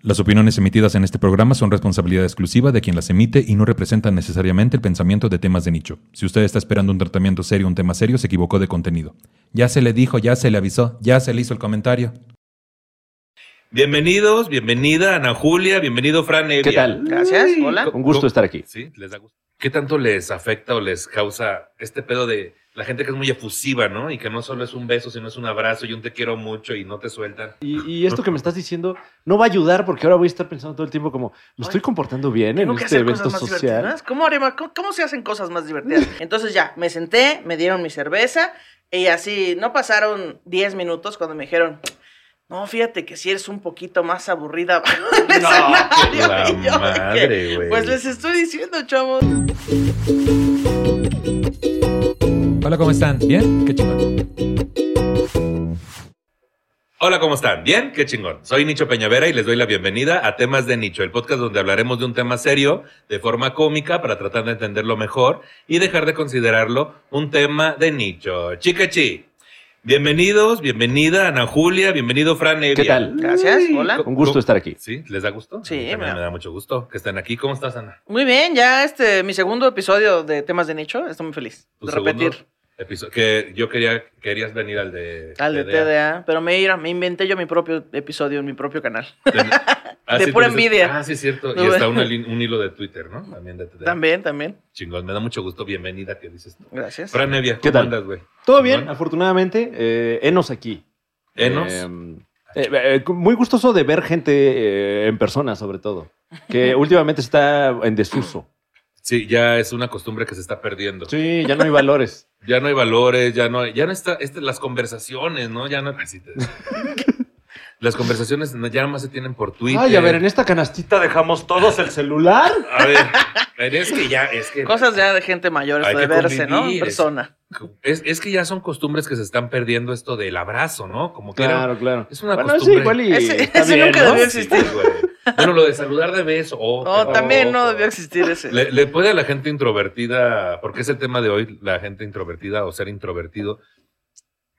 Las opiniones emitidas en este programa son responsabilidad exclusiva de quien las emite y no representan necesariamente el pensamiento de temas de nicho. Si usted está esperando un tratamiento serio un tema serio, se equivocó de contenido. Ya se le dijo, ya se le avisó, ya se le hizo el comentario. Bienvenidos, bienvenida Ana Julia, bienvenido Fran Evia. ¿Qué tal? Gracias, hola. Un gusto estar aquí. ¿Sí? ¿Les da gusto? ¿Qué tanto les afecta o les causa este pedo de la gente que es muy efusiva, ¿no? Y que no solo es un beso, sino es un abrazo y un te quiero mucho y no te sueltan. Y, y esto que me estás diciendo no va a ayudar porque ahora voy a estar pensando todo el tiempo como, ¿me estoy comportando bien en este evento social? ¿Cómo, haré más- cómo, cómo se hacen cosas más divertidas? Entonces ya, me senté, me dieron mi cerveza y así, no pasaron 10 minutos cuando me dijeron, no, fíjate que si eres un poquito más aburrida. en el escenario". la Y yo, madre, güey. Pues les estoy diciendo, chavos. Hola, ¿cómo están? ¿Bien? Qué chingón. Hola, ¿cómo están? ¿Bien? Qué chingón. Soy Nicho Peñavera y les doy la bienvenida a Temas de Nicho, el podcast donde hablaremos de un tema serio de forma cómica para tratar de entenderlo mejor y dejar de considerarlo un tema de nicho. Chicachi. Bienvenidos, bienvenida Ana Julia, bienvenido Fran Evia. ¿Qué tal? Gracias, hola. Un gusto estar aquí. ¿Sí? ¿Les da gusto? Sí, A mí También me da- me da mucho gusto que estén aquí. ¿Cómo estás, Ana? Muy bien, ya este, mi segundo episodio de temas de nicho, estoy muy feliz de segundo repetir. Episodio- que yo quería, querías venir al de... Al de TDA, pero me, ira- me inventé yo mi propio episodio en mi propio canal. Ah, De sí, pura dices- envidia. Ah, sí, es cierto. No, y está una un hilo de Twitter, ¿no? También de TDA. También, también. Chingón, me da mucho gusto. Bienvenida, ¿qué dices tú? Gracias. Fran Evia, ¿Qué ¿cómo tal? andas, güey? Todo bien, afortunadamente. Eh, enos aquí. ¿Enos? Eh, eh, eh, muy gustoso de ver gente eh, en persona, sobre todo. Que últimamente está en desuso. Sí, ya es una costumbre que se está perdiendo. Sí, ya no hay valores. Ya no hay valores, ya no hay, ya no está, este, las conversaciones, ¿no? Ya no, así te- las conversaciones ya nada más se tienen por Twitter. Ay, a ver, en esta canastita dejamos todos el celular. A ver, es que ya, es que Cosas ya de gente mayor, Hay esto de verse, ¿no? En persona. es, es que ya son costumbres que se están perdiendo esto del abrazo, ¿no? Como que era- Claro, claro. es una bueno, costumbre. sí, igual y Ese- está ese bien, nunca ¿no? debió Sí, existir. güey. Bueno, lo de saludar de beso. oh, Oh, también no debió existir ese. Le, le puede a la gente introvertida, porque es el tema de hoy, la gente introvertida o ser introvertido,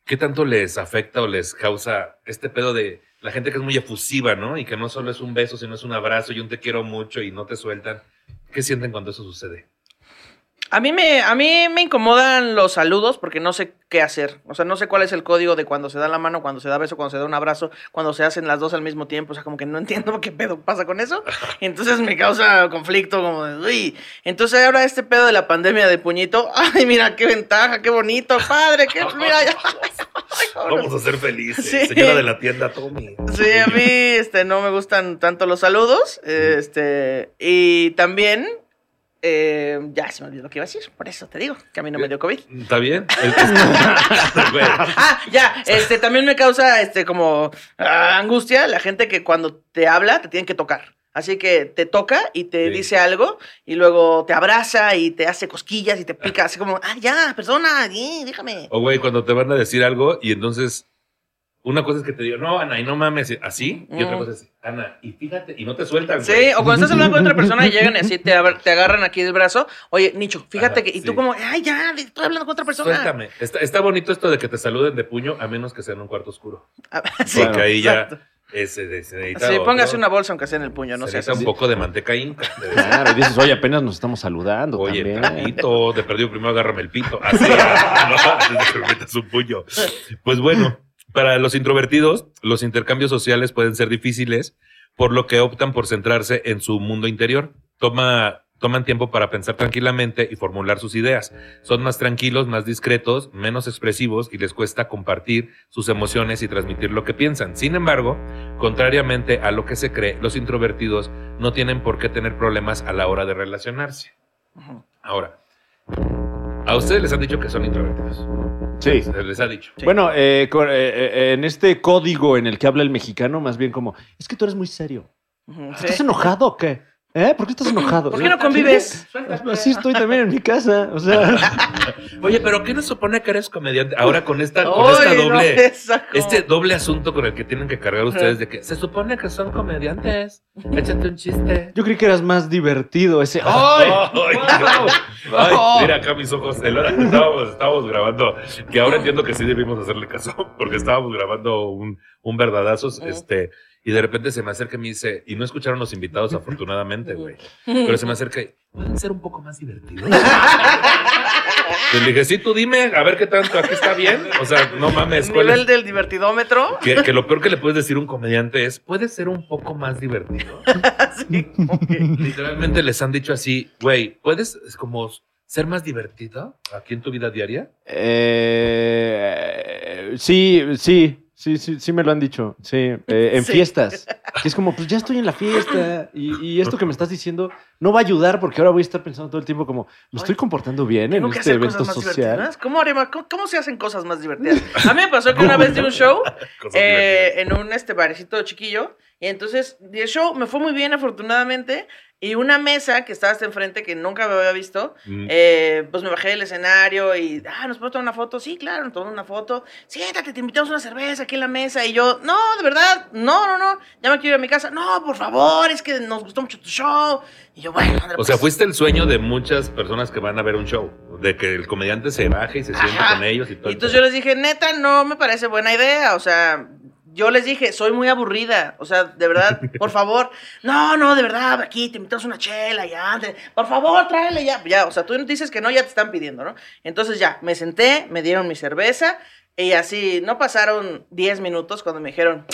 ¿qué tanto les afecta o les causa este pedo de la gente que es muy efusiva, ¿no? Y que no solo es un beso, sino es un abrazo y un te quiero mucho y no te sueltan. ¿Qué sienten cuando eso sucede? A mí me, a mí me incomodan los saludos porque no sé qué hacer. O sea, no sé cuál es el código de cuando se da la mano, cuando se da beso, cuando se da un abrazo, cuando se hacen las dos al mismo tiempo. O sea, como que no entiendo qué pedo pasa con eso. Entonces me causa conflicto, como de, uy. Entonces ahora este pedo de la pandemia de puñito. Ay, mira qué ventaja, qué bonito, padre, qué. Mira, ya. Vamos a ser felices. Sí. Señora de la tienda, Tommy. Sí, a mí este, no me gustan tanto los saludos. Este, y también, eh, ya se me olvidó lo que iba a decir, por eso te digo, que a mí no me dio COVID. ¿Está bien? Ah, ya, este, también me causa este, como ah, angustia la gente que cuando te habla te tienen que tocar. Así que te toca y te Sí. dice algo y luego te abraza y te hace cosquillas y te pica así como, ah, ya, persona, sí, déjame. O güey, cuando te van a decir algo y entonces una cosa es que te digo, no, Ana, y no mames, así. Y otra cosa es, Ana, y fíjate, y no te sueltan, Sí, güey. o cuando estás hablando con otra persona y llegan y así te, te agarran aquí del brazo. Oye, Nicho, fíjate Ajá, que. Y tú como, ay, ya, estoy hablando con otra persona. Suéltame. Está, está bonito esto de que te saluden de puño, a menos que sea en un cuarto oscuro. Ah, sí, Porque ahí ya exacto. ese, se necesita Sí, póngase una bolsa aunque sea en el puño, no se sé. necesita un poco de manteca inca. Claro, y dices, oye, apenas nos estamos saludando Oye, tantito, de perdido primero agárrame el pito. Así, ¿no? metas un puño. Pues bueno, para los introvertidos, los intercambios sociales pueden ser difíciles, por lo que optan por centrarse en su mundo interior. Toma, toman tiempo para pensar tranquilamente y formular sus ideas. Son más tranquilos, más discretos, menos expresivos y les cuesta compartir sus emociones y transmitir lo que piensan. Sin embargo, contrariamente a lo que se cree, los introvertidos no tienen por qué tener problemas a la hora de relacionarse. Ahora, A ustedes les han dicho que son introvertidos. Sí. Se les ha dicho. Sí. Bueno, eh, eh, eh, en este código en el que habla el mexicano, más bien como, es que tú eres muy serio. ¿Estás sí. enojado o qué? ¿Eh? ¿Por qué estás enojado? ¿Por qué no convives? Así estoy también en mi casa. O sea, Oye, pero ¿qué nos supone que eres comediante? Ahora con esta, con esta Ay, no, doble. Este doble asunto con el que tienen que cargar ustedes de que se supone que son comediantes. Échate un chiste. yo creí que eras más divertido ese. ¡Ay! ¡Ay! Ay, mira acá mis ojos. El- estábamos, estábamos grabando, que ahora entiendo que sí debimos hacerle caso, porque estábamos grabando un, un verdadazos, este, y de repente se me acerca y me dice, y no escucharon los invitados afortunadamente, güey, pero se me acerca y, ¿pueden ser un poco más divertidos? Y le dije, sí, tú dime, a ver qué tanto, aquí está bien. O sea, no mames, El ¿cuál nivel es? del divertidómetro. Que, que lo peor que le puedes decir a un comediante es, ¿puede ser un poco más divertido? Así como que- Literalmente les han dicho así, güey, ¿puedes es como ser más divertido aquí en tu vida diaria? Eh, sí, sí, sí, sí, sí me lo han dicho. Sí, eh, en Sí. fiestas. Que es como, pues ya estoy en la fiesta y, y esto que me estás diciendo no va a ayudar porque ahora voy a estar pensando todo el tiempo como, me estoy comportando bien en este evento social. ¿Cómo, cómo, cómo se hacen cosas más divertidas? A mí me pasó que una vez de un show eh, en un este barecito chiquillo. Y entonces, el show me fue muy bien, afortunadamente. Y una mesa que estaba hasta enfrente, que nunca me había visto, Mm. eh, pues me bajé del escenario y, ah, ¿nos podemos tomar una foto? Sí, claro, nos tomamos una foto. Siéntate, te invitamos una cerveza aquí en la mesa. Y yo, no, de verdad, no, no, no, ya me quiero ir a mi casa. No, por favor, es que nos gustó mucho tu show. Y yo, bueno, ándale, O sea, pues. fuiste el sueño de muchas personas que van a ver un show, de que el comediante se baje y se siente con ellos y todo. Y entonces yo les dije, neta, no me parece buena idea. O sea, yo les dije, soy muy aburrida. O sea, de verdad, por favor. No, no, de verdad, aquí te invitamos una chela, ya. Por favor, tráele ya. Ya, o sea, tú dices que no, ya te están pidiendo, ¿no? Entonces ya, me senté, me dieron mi cerveza. Y así, no pasaron 10 minutos cuando me dijeron,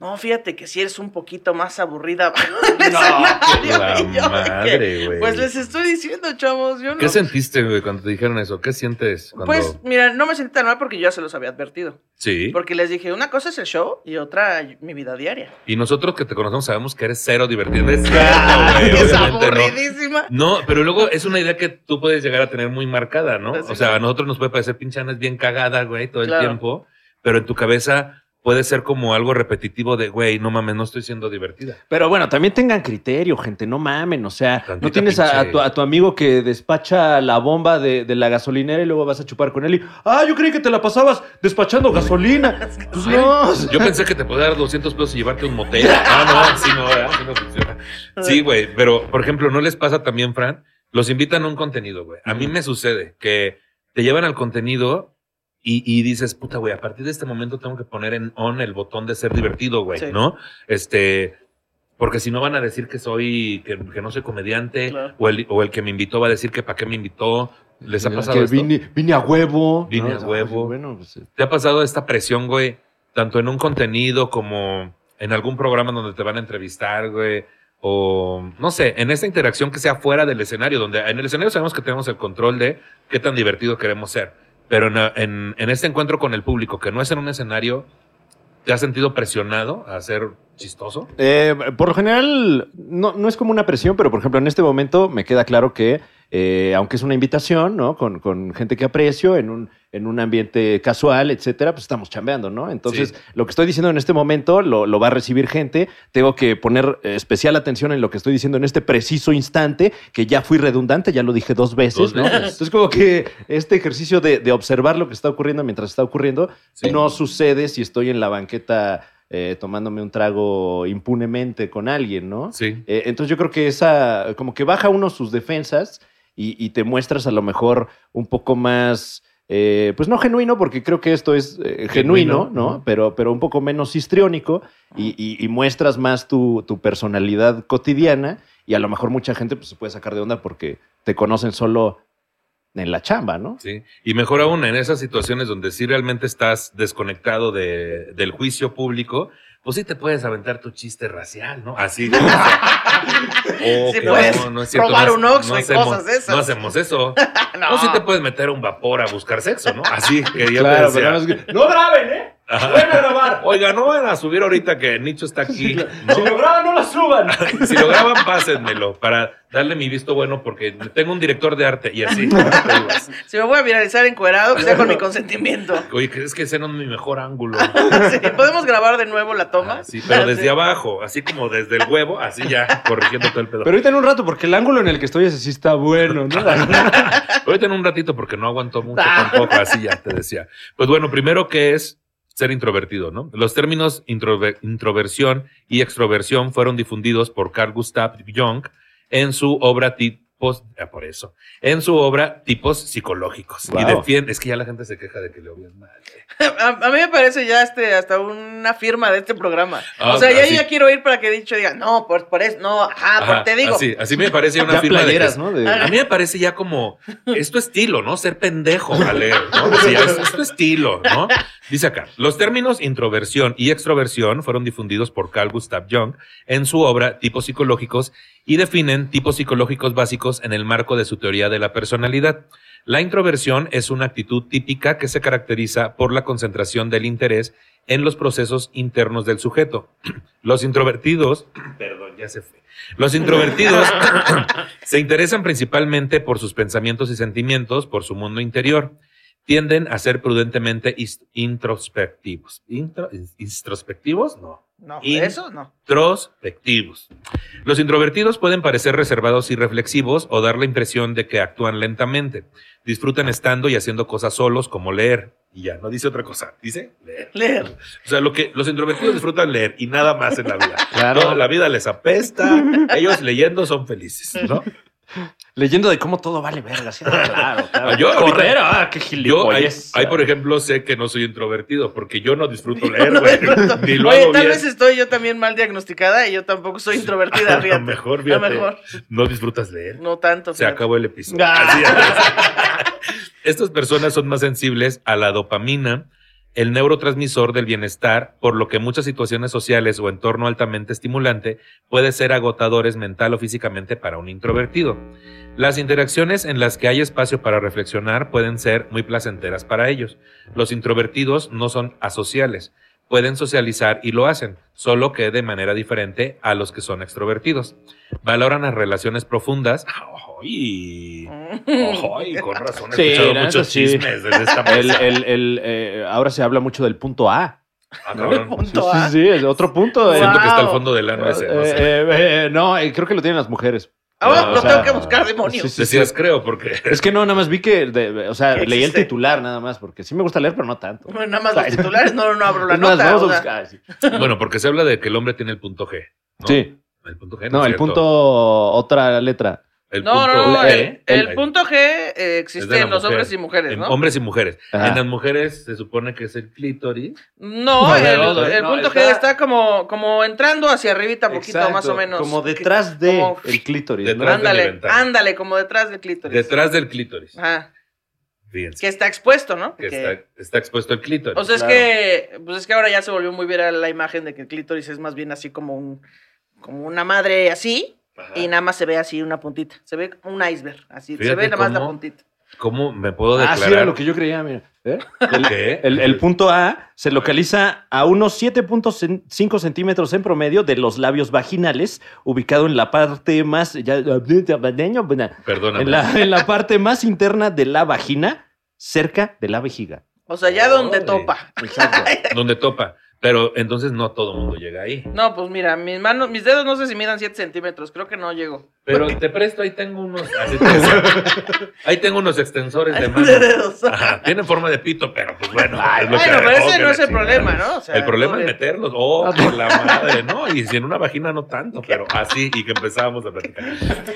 no, fíjate que si eres un poquito más aburrida bajo el escenario". la Y yo de madre, güey. Pues les estoy diciendo, chavos, yo no. ¿Qué sentiste, güey, cuando te dijeron eso? ¿Qué sientes cuando...? Pues, mira, no me sentí tan mal porque yo ya se los había advertido. sí. Porque les dije, una cosa es el show y otra mi vida diaria. Y nosotros que te conocemos sabemos que eres cero divertido. No es cierto, güey, es obviamente no. aburridísima. No, pero luego es una idea que tú puedes llegar a tener muy marcada, ¿no? Pues o sea, sí. a nosotros nos puede parecer pinche Ana es bien cagada, güey, todo el tiempo, pero en tu cabeza puede ser como algo repetitivo de, güey, no mames, no estoy siendo divertida. Pero bueno, también tengan criterio, gente, no mamen, o sea, Tantita no tienes a, tu, a tu amigo que despacha la bomba de, de la gasolinera y luego vas a chupar con él y, ah, yo creí que te la pasabas despachando gasolina. Pues no. Yo pensé que te podía dar 200 pesos y llevarte a un motel. Ah, no, así no, ¿verdad? Así no funciona. Sí, güey, pero por ejemplo, ¿no les pasa también, Fran? Los invitan a un contenido, güey. A mí me sucede que te llevan al contenido y, y dices, puta, güey, a partir de este momento tengo que poner en on el botón de ser divertido, güey, Sí. ¿no? Este, porque si no van a decir que soy, que, que no soy comediante, Claro. o, el, o el que me invitó va a decir que para qué me invitó. ¿Les ha pasado que esto? vine, vine a huevo. Vine ¿no? a huevo. Bueno, pues, eh, ¿Te ha pasado esta presión, güey? Tanto en un contenido como en algún programa donde te van a entrevistar, güey. O no sé, en esta interacción que sea fuera del escenario, donde en el escenario sabemos que tenemos el control de qué tan divertido queremos ser. Pero en, en, este encuentro con el público, que no es en un escenario, ¿te has sentido presionado a ser chistoso? Eh, por lo general, no, no es como una presión, pero por ejemplo, en este momento me queda claro que, eh, aunque es una invitación, ¿no? Con, con gente que aprecio, en un, en un ambiente casual, etcétera, pues estamos chambeando, ¿no? Entonces, Sí. lo que estoy diciendo en este momento lo, lo va a recibir gente. Tengo que poner eh, especial atención en lo que estoy diciendo en este preciso instante, que ya fui redundante, ya lo dije dos veces, Dos ¿no? veces. Entonces, como que este ejercicio de, de observar lo que está ocurriendo mientras está ocurriendo, Sí. no sucede si estoy en la banqueta eh, tomándome un trago impunemente con alguien, ¿no? Sí. Eh, entonces yo creo que esa, como que baja uno sus defensas y, y te muestras a lo mejor un poco más, eh, pues no genuino, porque creo que esto es eh, genuino, Genuino, ¿no? Pero, pero un poco menos histriónico y, y- y muestras más tu, tu personalidad cotidiana y a lo mejor mucha gente pues, se puede sacar de onda porque te conocen solo en la chamba, ¿no? Sí, y mejor aún en esas situaciones donde sí realmente estás desconectado de, del juicio público, pues sí te puedes aventar tu chiste racial, ¿no? Así. o sea, o Sí puedes robar no- un Oxxo y hacemos, cosas de esas. No hacemos eso. No. No, sí te puedes meter a un vapor a buscar sexo, ¿no? Así que yo Claro, te pero decía, no, es que- no graben, ¿eh? Ajá. ¡Ven a grabar! Oiga, no van a subir ahorita que Nicho está aquí. ¿no? Si lo graban, no lo suban. Si lo graban, pásenmelo para darle mi visto bueno porque tengo un director de arte y así. Si me voy a viralizar encuerado, que sea con mi consentimiento. Oye, ¿crees que ese no es mi mejor ángulo? Sí, ¿Podemos grabar de nuevo la toma? Ah, sí, pero desde abajo, así como desde el huevo, así ya, corrigiendo todo el pedo. Pero ahorita en un rato, porque el ángulo en el que estoy ese sí está bueno, ¿no? Ahorita en un ratito porque no aguanto mucho tampoco, así ya te decía. Pues bueno, primero que es ser introvertido, ¿no? Los términos introver- introversión y extroversión fueron difundidos por Carl Gustav Jung en su obra Tipos, ah, por eso, en su obra Tipos Psicológicos. Y defiende, es que ya la gente se queja de que leo bien mal. A, a mí me parece ya este hasta una firma de este programa. Ah, o sea, ya, ya quiero ir para que dicho diga, no, por, por eso, no, ajá, por, te digo. Así, así me parece una Ya firma de que playeras, es- ¿no? De- A mí me parece ya como, es tu estilo, ¿no? Ser pendejo a leer, ¿no? Sí, es, es tu estilo, ¿no? Dice acá, los términos introversión y extroversión fueron difundidos por Carl Gustav Jung en su obra Tipos Psicológicos y definen tipos psicológicos básicos en el marco de su teoría de la personalidad. La introversión es una actitud típica que se caracteriza por la concentración del interés en los procesos internos del sujeto. Los introvertidos, perdón, ya se fue. Los introvertidos se interesan principalmente por sus pensamientos y sentimientos, por su mundo interior. Tienden a ser prudentemente introspectivos. Intro- ¿Introspectivos? No. No, eso no. Introspectivos. Los introvertidos pueden parecer reservados y reflexivos o dar la impresión de que actúan lentamente. Disfrutan estando y haciendo cosas solos como leer. Y ya, no dice otra cosa, dice leer. Leer. O sea, lo que los introvertidos disfrutan leer y nada más en la vida. Claro. Toda la vida les apesta, ellos leyendo son felices, ¿no? Leyendo de cómo todo vale verga. sí, claro, claro. Ah, yo ahorita- Correr, ah, qué gilipollas. hay, por ejemplo, sé que no soy introvertido porque yo no disfruto leer, güey. Ni lo Oye, hago tal bien. vez estoy yo también mal diagnosticada y yo tampoco soy introvertida, A lo fíjate. mejor, A lo fíjate. mejor. No disfrutas leer. No tanto. Se fíjate. acabó el episodio. Ah. Así es. Estas personas son más sensibles a la dopamina, el neurotransmisor del bienestar, por lo que muchas situaciones sociales o entorno altamente estimulante puede ser agotadores mental o físicamente para un introvertido. Las interacciones en las que hay espacio para reflexionar pueden ser muy placenteras para ellos. Los introvertidos no son asociales, pueden socializar y lo hacen, solo que de manera diferente a los que son extrovertidos. Valoran las relaciones profundas. ¡Ay! ¡Ay! Con razón, he Sí, escuchado la muchos sí. chismes desde esta mesa. el, el, eh, ahora se habla mucho del punto A. Ah, cabrón. Punto Sí, A. sí, sí, es otro punto. Siento que está al fondo del ano ese. No Eh, sé. eh, eh, no, creo que lo tienen las mujeres. Ahora No, lo o sea, tengo que buscar, demonios. sí, sí, Decías creo, porque. Es que no, nada más vi que, de- o sea, leí el titular nada más, porque sí me gusta leer, pero no tanto. Bueno, Nada más los titulares, no, no abro la nota. vamos a o sea. buscar. sí. Bueno, porque se habla de que el hombre tiene el punto G. ¿no? Sí. El punto G. No, es el cierto. punto, otra letra. El No, no, no. E, El, el el- punto G eh, existe en los mujer. hombres y mujeres, En ¿no? hombres y mujeres. Ajá. En las mujeres se supone que es el clítoris. No, No, el, no, no, el no, punto está- G está como, como entrando hacia arribita poquito, Exacto, más o menos. Como detrás de Como- el clítoris. ¿no? Detrás Ándale, ándale, como detrás del clítoris. Detrás del clítoris. Ajá. Fíjense. Que está expuesto, ¿no? Que Que- está, está expuesto el clítoris. O sea, es Claro. que, pues es que ahora ya se volvió muy viral la imagen de que el clítoris es más bien así como un, como una madre así, Ajá. y nada más se ve así una puntita. Se ve un iceberg, así. se ve nada más la puntita. ¿Cómo me puedo Ah, sí, declarar? era lo que yo creía, mira. ¿Eh? ¿Qué? El, el punto A se localiza a unos 7.5 centímetros en promedio de los labios vaginales, ubicado en la parte más. ya- Perdóname. en, la, en la parte más interna de la vagina, cerca de la vejiga. O sea, ya donde topa. Exacto. Donde topa. Pero entonces no todo el mundo llega ahí. No, pues mira, mis manos, mis dedos no sé si midan 7 centímetros, creo que no llego. Pero te presto, ahí tengo unos. ahí tengo unos extensores de mano. De. Ajá, tienen forma de pito, pero pues bueno. Ay, es lo Bueno, pero ese no es el problema, ¿no? O sea, el problema es meterlos. Oh, por la madre, ¿no? Y si en una vagina no tanto, pero así, y que empezábamos a platicar.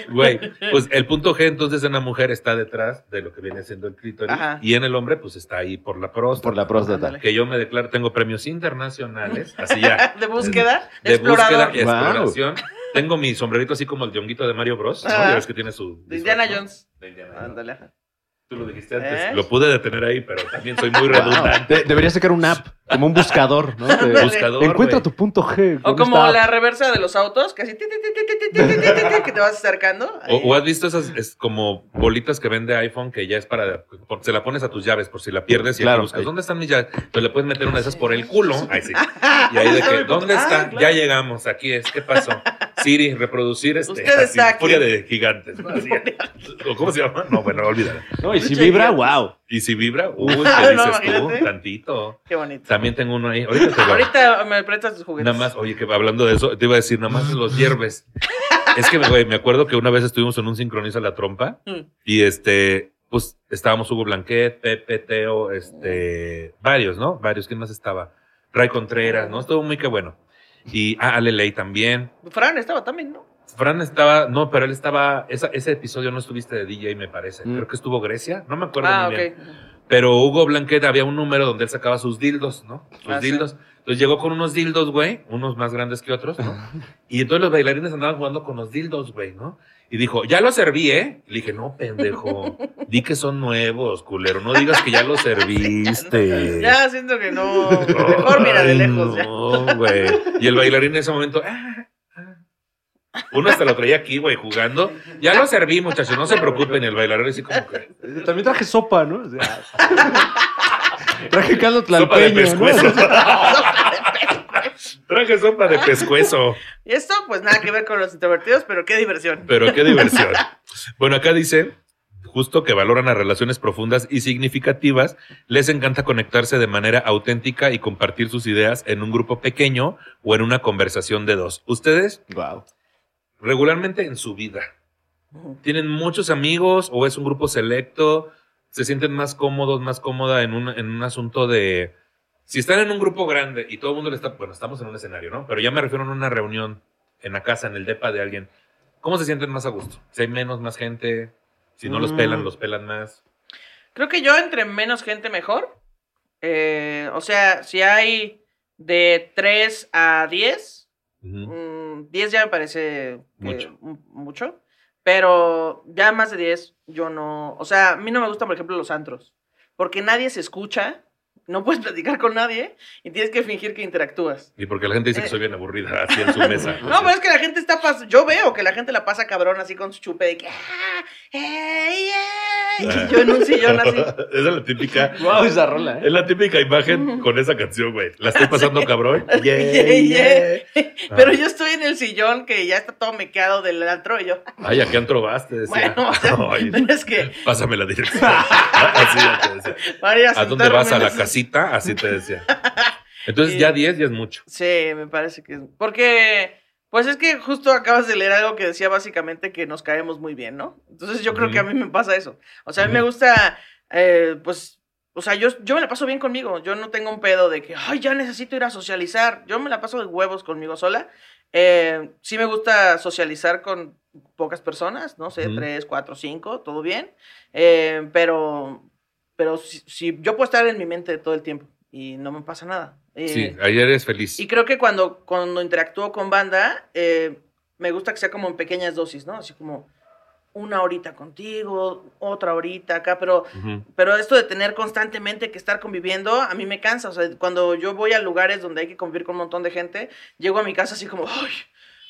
Güey, pues el punto G entonces en la mujer está detrás de lo que viene siendo el clítoris. Ajá. Y en el hombre, pues está ahí por la próstata. Por la próstata. Que yo me declaro, tengo premios internacionales, así ya. De búsqueda, de explorador. búsqueda y Wow. exploración. Tengo mi sombrerito así como el yonguito de Mario Bros. ¿no? Ah. Ya ves que tiene su. De Indiana disfraz, ¿no? Jones. De Indiana Jones. Ándale. ajá. Tú lo dijiste antes. ¿Eh? Lo pude detener ahí, pero también soy muy Wow. redundante. De- debería sacar un app, como un buscador, ¿no? Ándale. Buscador, Encuentra güey. tu punto G. O con como esta app. la reversa de los autos, que así ti, ti, ti, ti, ti, ti, ti, ti, ti, ti, que te vas acercando. O, o has visto esas es como bolitas que vende iPhone que ya es para. por- se la pones a tus llaves por si la pierdes y ahí Claro, buscas. ahí. ¿Dónde están mis llaves? Entonces le puedes meter una de esas por el culo. Ahí sí. Y ahí de Ah, que, ¿dónde ah, está? claro. Ya llegamos, aquí es. ¿Qué pasó? Siri, reproducir este. Ustedes así, saquen. Furia de gigantes. ¿no? Así. ¿O ¿Cómo se llama? No, bueno, olvídalo. No, y si vibra, wow. Y si vibra, uy, ¿qué dices tú? Tantito. Qué bonito. También tengo uno ahí. Ahorita te lo- Ahorita me prestas tus juguetes. Nada más, oye, que hablando de eso, te iba a decir, nada más los hierves. es que, güey, me acuerdo que una vez estuvimos en un sincroniza la trompa Mm. y este, pues estábamos Hugo Blanquet, Pepe, Teo, este, varios, ¿no? Varios, ¿quién más estaba? Ray Contreras, ¿no? Estuvo muy que bueno. Y, ah, Ale Ley también. Fran estaba también, ¿no? Fran estaba, no, pero él estaba, esa- ese episodio no estuviste de DJ, me parece. Mm. Creo que estuvo Grecia, no me acuerdo Ah, muy bien. ok. Pero Hugo Blanquet había un número donde él sacaba sus dildos, ¿no? Sus Ah, sí. dildos. Entonces llegó con unos dildos, güey, unos más grandes que otros, ¿no? Y entonces los bailarines andaban jugando con los dildos, güey, ¿no? Y dijo, ya los serví, ¿eh? Le dije, no, pendejo. Di que son nuevos, culero. No digas que ya los serviste. Ya siento que no. Mejor mira de lejos. ya. No, güey. Y el bailarín en ese momento, ah, ah. Uno hasta lo traía aquí, güey, jugando. Ya lo serví, muchachos, no se preocupen. El bailarín así como que... También traje sopa, ¿no? O sea, traje caldo Sopa de tlalpeño, pescuezo. ¿no? Traje sopa de pescuezo. Y esto, pues nada que ver con los introvertidos, pero qué diversión. Pero qué diversión. Bueno, acá dice justo que valoran las relaciones profundas y significativas, les encanta conectarse de manera auténtica y compartir sus ideas en un grupo pequeño o en una conversación de dos. Ustedes, Wow. regularmente en su vida, tienen muchos amigos o es un grupo selecto, se sienten más cómodos, más cómoda en un, en un asunto de... Si están en un grupo grande y todo el mundo le está... Bueno, estamos en un escenario, ¿no? Pero ya me refiero a una reunión en la casa, en el depa de alguien. ¿Cómo se sienten más a gusto? Si hay menos, más gente, si no los Mm. pelan, los pelan más. Creo que yo entre menos gente mejor. Eh, o sea, si hay de 3 a 10, Ujú. mm, 10 ya me parece Mucho. mucho. Pero ya más de 10, yo no. O sea, a mí no me gustan, por ejemplo, los antros. Porque nadie se escucha, no puedes platicar con nadie y tienes que fingir que interactúas. Y porque la gente dice que Eh. soy bien aburrida así en su mesa. No, pero es que la gente está pas Yo veo que la gente la pasa cabrón así con su chupe de que. "Ah, ey, ey", Y yo en un sillón así. Esa es la típica... Wow, esa rola, ¿eh? Es la típica imagen con esa canción, güey. La estoy pasando cabrón. Yeah, Yeah, yeah. yeah. Pero yo estoy en el sillón que ya está todo mequeado del antro y yo. Ay, ¿a qué antro vas? Te decía. Bueno, o sea, Ay, es que pásame la dirección. Así ya te decía. María, ¿A dónde vas? ¿A la ese- casita? Así te decía. Entonces ya 10 ya es mucho. Sí, me parece que es. Porque, pues es que justo acabas de leer algo que decía básicamente que nos caemos muy bien, ¿no? Entonces yo creo que a mí me pasa eso. O sea, a mí me gusta, eh, pues, o sea, yo, yo me la paso bien conmigo. Yo no tengo un pedo de que, ay, ya necesito ir a socializar. Yo me la paso de huevos conmigo sola. Eh, sí me gusta socializar con pocas personas, no sé, tres, cuatro, cinco, todo bien. Eh, pero, pero si, si yo puedo estar en mi mente todo el tiempo y no me pasa nada. Eh, Sí, ayer eres feliz. y creo que cuando, cuando interactúo con banda, eh, me gusta que sea como en pequeñas dosis, ¿no? Así como una horita contigo, otra horita acá, pero, Ujú. pero esto de tener constantemente que estar conviviendo, a mí me cansa. O sea, cuando yo voy a lugares donde hay que convivir con un montón de gente, llego a mi casa así como, ¡ay!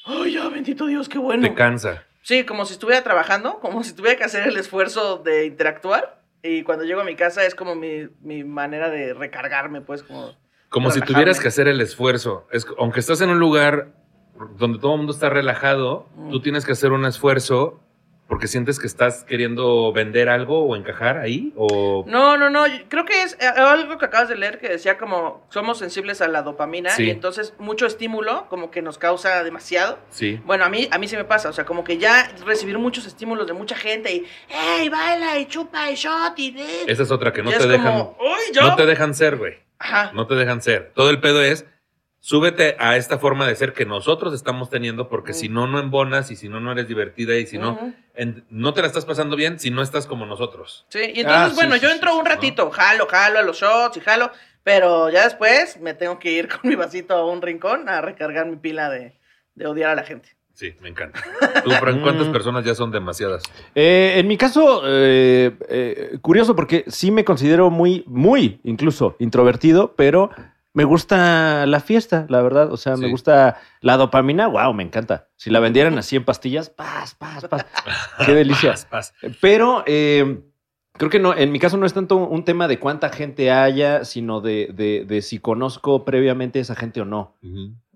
¡Ay, ya, bendito Dios, qué bueno! Te cansa. Sí, como si estuviera trabajando, como si tuviera que hacer el esfuerzo de interactuar. Y cuando llego a mi casa es como mi, mi manera de recargarme, pues, como... Como si tuvieras que hacer el esfuerzo. Es, aunque estás en un lugar donde todo el mundo está relajado, Mm. tú tienes que hacer un esfuerzo porque sientes que estás queriendo vender algo o encajar ahí o No, no, no. Creo que es eh, algo que acabas de leer que decía como somos sensibles a la dopamina Sí. y entonces mucho estímulo como que nos causa demasiado. sí. Bueno, a mí, a mí sí me pasa, o sea, como que ya recibir muchos estímulos de mucha gente y ¡Ey, baila y chupa y shot y de... Esa es otra que no te dejan no te dejan ser, güey. Ajá. No te dejan ser. Todo el pedo es súbete a esta forma de ser que nosotros estamos teniendo porque si no no embonas y si no no eres divertida y si no en- no te la estás pasando bien si no estás como nosotros. Sí, y entonces, Ah, sí, bueno, sí, yo entro sí, un ¿no? ratito, jalo, jalo a los shots y jalo, pero ya después me tengo que ir con mi vasito a un rincón a recargar mi pila de, de odiar a la gente. Sí, me encanta. Tú, Frank, ¿cuántas Mm. personas ya son demasiadas? Eh, en mi caso, eh, eh, curioso porque sí me considero muy, muy incluso introvertido, pero me gusta la fiesta, la verdad. O sea, me gusta la dopamina. Wow, me encanta. Si la vendieran así en pastillas, paz, paz, paz. Qué delicia. Paz, paz. Pero creo que no, en mi caso no es tanto un tema de cuánta gente haya, sino de, de- de si conozco previamente a esa gente o no.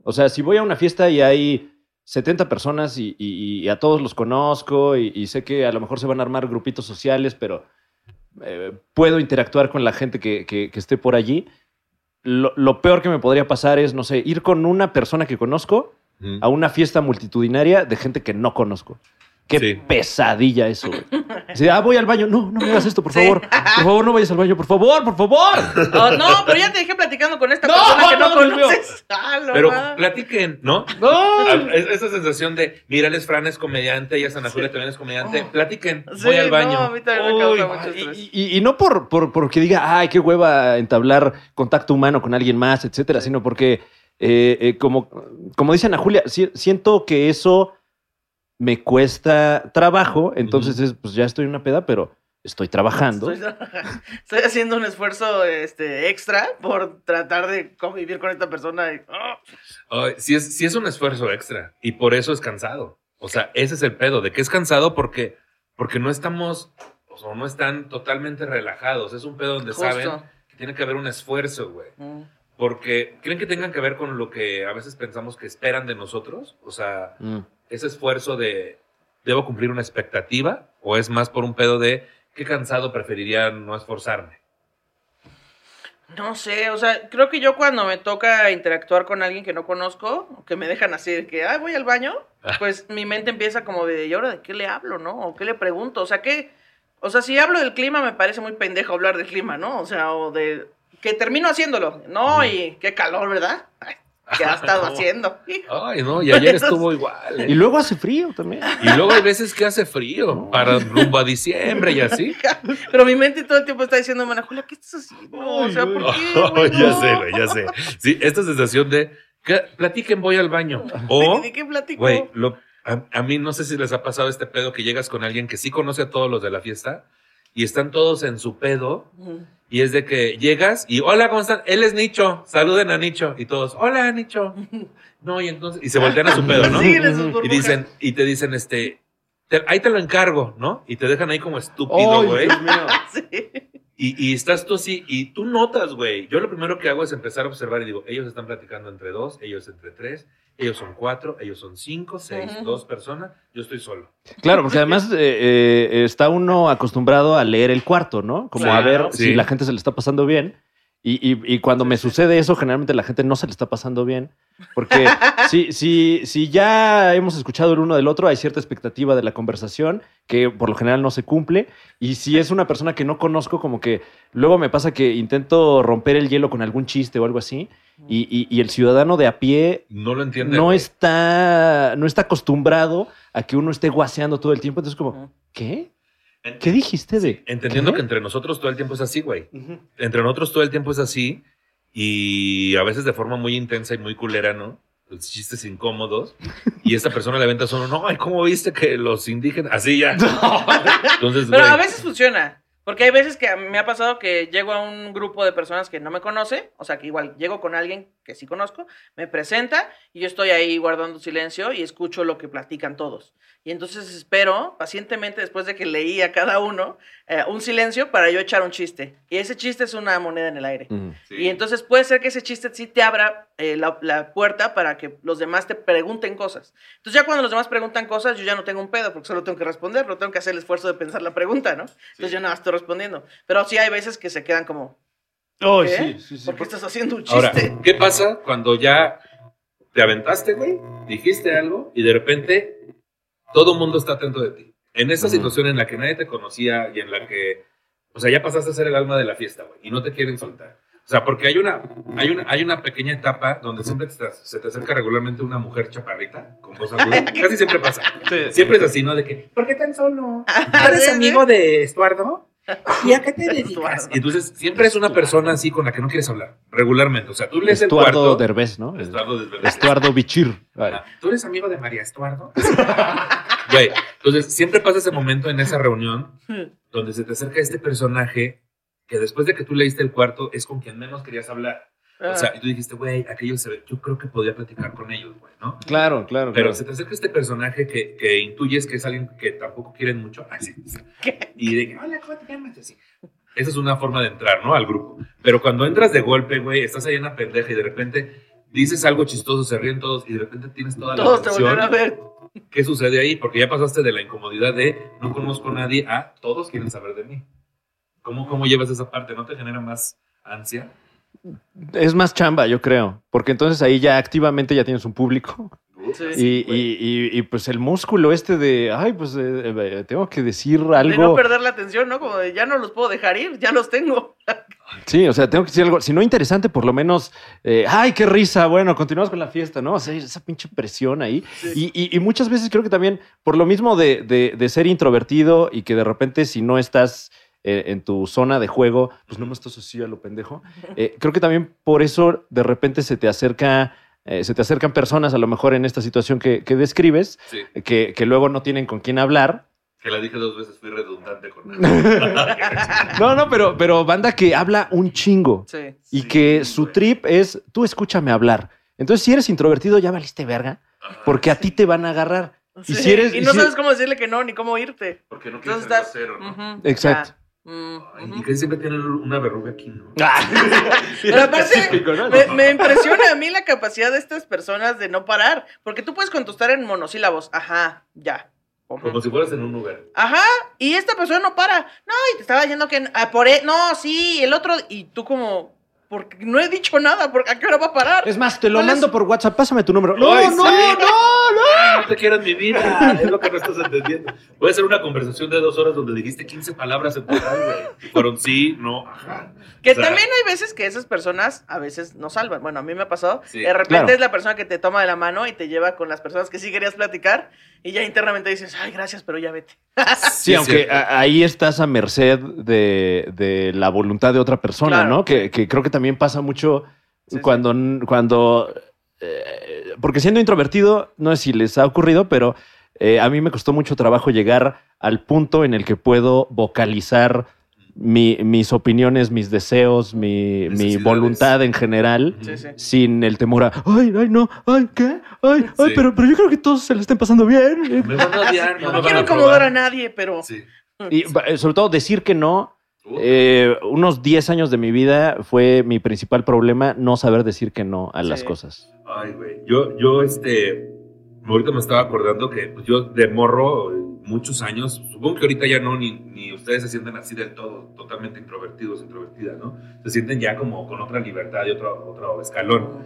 O sea, si voy a una fiesta y hay 70 personas y, y- y a todos los conozco y, y sé que a lo mejor se van a armar grupitos sociales, pero eh, puedo interactuar con la gente que, que- que esté por allí. Lo, lo peor que me podría pasar es, no sé, ir con una persona que conozco a una fiesta multitudinaria de gente que no conozco. Qué Sí. pesadilla eso, güey. Así, ah, voy al baño. No, no me hagas esto, por Sí. favor. Por favor, no vayas al baño, por favor, por favor. Oh, no, pero ya te dejé platicando con esta No, persona que no, no, conoces. Ah, no, Pero platiquen, ¿no? No. Ah, es- Esa sensación de, mira, él es Fran, es comediante, ella Ana Julia también es comediante. Oh. Platiquen, Sí, voy al no, baño. a mí también me causa mucho estrés. y, y- y no por, por, porque diga, ay, qué hueva entablar contacto humano con alguien más, etcétera, sino porque, eh, eh, como, como dice Ana Julia, si- siento que eso me cuesta trabajo, entonces es, pues ya estoy en una peda, pero estoy trabajando. Estoy, estoy haciendo un esfuerzo este, extra por tratar de convivir con esta persona. y-. Ay, sí, es, sí es un esfuerzo extra y por eso es cansado. O sea, ese es el pedo, de que es cansado porque, porque no estamos, o sea, no están totalmente relajados. Es un pedo donde Justo. saben que tiene que haber un esfuerzo, güey. Mm. Porque creen que tengan que ver con lo que a veces pensamos que esperan de nosotros. O sea, Mm. Ese esfuerzo de, ¿debo cumplir una expectativa? ¿O es más por un pedo de, qué cansado preferiría no esforzarme? No sé, o sea, creo que yo cuando me toca interactuar con alguien que no conozco, que me dejan así de que, ay, voy al baño, Ah. pues mi mente empieza como de, ¿y ahora de qué le hablo, no? ¿O qué le pregunto? O sea, ¿qué? O sea, si hablo del clima, me parece muy pendejo hablar del clima, ¿no? O sea, o de... Que termino haciéndolo. No, y qué calor, ¿verdad? Ay, ¿Qué ha estado ¿Cómo? haciendo? Hijo. Ay, no, y ayer estuvo igual. ¿eh? Y luego hace frío también. Y luego hay veces que hace frío, para rumbo a diciembre y así. Pero mi mente todo el tiempo está diciendo, Mana Julia, ¿qué estás haciendo? O sea, ¿por qué? güey? ya No. sé, güey, ya sé. Sí, esta sensación de, que platiquen, voy al baño. O, ¿De qué platico? güey, lo- a, a mí no sé si les ha pasado este pedo que llegas con alguien que sí conoce a todos los de la fiesta y están todos en su pedo. Y es de que llegas y, hola, ¿cómo están? Él es Nicho, saluden a Nicho. Y todos, hola, Nicho. No, y entonces, y se voltean a su pedo, ¿no? Sus Y dicen, y te dicen, este, te- ahí te lo encargo, ¿no? Y te dejan ahí como estúpido, güey. Sí. Y, y estás tú así, y tú notas, güey. Yo lo primero que hago es empezar a observar y digo, ellos están platicando entre dos, ellos entre tres, ellos son cuatro, ellos son cinco, seis, dos personas, yo estoy solo. Claro, porque además eh, eh, está uno acostumbrado a leer el cuarto, ¿no? Como a ver Sí. si la gente se le está pasando bien. Y, y- y cuando me sucede eso, generalmente la gente no se le está pasando bien. Porque si, si, si ya hemos escuchado el uno del otro, hay cierta expectativa de la conversación que por lo general no se cumple. Y si es una persona que no conozco, como que luego me pasa que intento romper el hielo con algún chiste o algo así. Y, y- y el ciudadano de a pie No lo entiende. no está, no está acostumbrado a que uno esté guaseando todo el tiempo. Entonces, como. ¿qué? Ent- ¿Qué dijiste de? Entendiendo ¿Qué? que entre nosotros todo el tiempo es así, güey. Ujú. Entre nosotros todo el tiempo es así y a veces de forma muy intensa y muy culera, ¿no? Los chistes incómodos. Y esta persona le aventa uno, no, ay, ¿cómo viste que los indígenas? Así ya. Entonces, Pero güey, a veces funciona. Porque hay veces que me ha pasado que llego a un grupo de personas que no me conoce, o sea, que igual llego con alguien que sí conozco, me presenta y yo estoy ahí guardando silencio y escucho lo que platican todos. Y entonces espero pacientemente, después de que leí a cada uno, eh, un silencio para yo echar un chiste. Y ese chiste es una moneda en el aire. Sí. Y entonces puede ser que ese chiste sí te abra eh, la, la puerta para que los demás te pregunten cosas. Entonces ya cuando los demás preguntan cosas, yo ya no tengo un pedo porque solo tengo que responder, no tengo que hacer el esfuerzo de pensar la pregunta, ¿no? Entonces yo nada más estoy respondiendo. Pero sí hay veces que se quedan como, Ay, ¿qué? sí, sí, sí. ¿por qué estás haciendo un Ahora, chiste? ¿qué pasa cuando ya te aventaste, güey? Dijiste algo y de repente todo el mundo está atento de ti. En esa situación en la que nadie te conocía y en la que, o sea, ya pasaste a ser el alma de la fiesta, güey, y no te quieren soltar. O sea, porque hay una, hay una, hay una pequeña etapa donde siempre te se te acerca regularmente una mujer chaparrita con voz aguda. Casi siempre pasa. Siempre es así, ¿no? De que, ¿por qué tan solo? ¿Eres amigo de Estuardo? ¿Y a qué te dedicas? Y entonces siempre es una persona así con la que no quieres hablar, regularmente. O sea, tú lees el Estuardo cuarto. Derbez, ¿no? Estuardo Derbez. Estuardo Bichir. Ah, ¿Tú eres amigo de María Estuardo? Güey, entonces siempre pasa ese momento en esa reunión donde se te acerca este personaje que después de que tú leíste el cuarto es con quien menos querías hablar. O sea, y tú dijiste, güey, aquello se ve, yo creo que podía platicar con ellos, güey, ¿no? Claro, claro. Pero claro. se te acerca este personaje que, que intuyes que es alguien que tampoco quieren mucho. Ay, sí. Y de que, hola, ¿cómo te llamas? Así. Esa es una forma de entrar, ¿no? Al grupo. Pero cuando entras de golpe, güey, estás ahí en una pendeja y de repente dices algo chistoso, se ríen todos y de repente tienes toda la Todos te volvieron a ver. ¿Qué sucede ahí? Porque ya pasaste de la incomodidad de no conozco a nadie a todos quieren saber de mí. ¿Cómo, cómo llevas esa parte? ¿No te genera más ansia? Es más chamba, yo creo. Porque entonces ahí ya activamente ya tienes un público. Sí. Y, y- y- y, pues el músculo este de, ay, pues eh, eh, tengo que decir De no algo. perder la atención, ¿no? Como de ya no los puedo dejar ir, ya los tengo. Sí, o sea, tengo que decir algo. Si no interesante, por lo menos, eh, ay, qué risa. Bueno, continuamos con la fiesta, ¿no? O sea, esa pinche presión ahí. Y, muchas veces creo que también, por lo mismo de, de- de ser introvertido y que de repente, si no estás eh, en tu zona de juego, pues no me estás así a lo pendejo. Eh, creo que también por eso de repente se te acerca. eh, se te acercan personas, a lo mejor en esta situación que, que describes, Sí. que, que luego no tienen con quién hablar. Que la dije dos veces, fui redundante con No, no, pero, pero banda que habla un chingo. Sí. y Sí, que su güey. trip es tú escúchame hablar. Entonces, si eres introvertido, ya valiste verga, Ajá. porque a ti te van a agarrar. Sí, Y si eres- y y no si- sabes cómo decirle que no, ni cómo irte. Porque no quieres Entonces ser estás. grosero, ¿no? Exacto. ya. Mm, Ay, ujú. Y que siempre tienen una verruga aquí, ¿no? Pero aparte, Típico, ¿no? me, me impresiona a mí la capacidad de estas personas de no parar. Porque tú puedes contestar en monosílabos. Ajá, ya. Como si fueras en un Uber. Ajá, y esta persona no para. No, y te estaba diciendo que ah, por e- no, sí, el otro y tú como porque no he dicho nada, porque a qué hora va a parar? Es más, te lo ¿Cuál es? mando por WhatsApp, pásame tu número. No, Ay, no, sí. no, no. No te quiero en mi vida. Es lo que no estás entendiendo. Puede ser una conversación de dos horas donde dijiste 15 palabras en total, güey. Fueron sí, no, ajá. Que O sea, también hay veces que esas personas a veces no salvan. Bueno, a mí me ha pasado. Sí. de repente Claro. es la persona que te toma de la mano y te lleva con las personas que sí querías platicar y ya internamente dices, ay, gracias, pero ya vete. Sí, aunque a- ahí estás a merced de, de la voluntad de otra persona, Claro. ¿no? Que, que creo que también pasa mucho Sí, sí. cuando, cuando eh, porque siendo introvertido, no sé si les ha ocurrido, pero eh, a mí me costó mucho trabajo llegar al punto en el que puedo vocalizar mi- mis opiniones, mis deseos, mi, voluntad en general. Sí, sí. Sin el temor a, ay, ay, no, ay, ¿qué? Ay, ay, pero, pero yo creo que todos se le estén pasando bien. Me van a odiar, No, me van quiero a incomodar a nadie, pero Sí. Y eh, sobre todo decir que no. Uh, eh, unos 10 años de mi vida fue mi principal problema no saber decir que no a las Sí. cosas. Ay, güey. Yo, yo, este. Ahorita me estaba acordando que pues, yo de morro, muchos años, supongo que ahorita ya no, ni, ni ustedes se sienten así del todo, totalmente introvertidos, introvertidas, ¿no? Se sienten ya como con otra libertad y otro, otro escalón.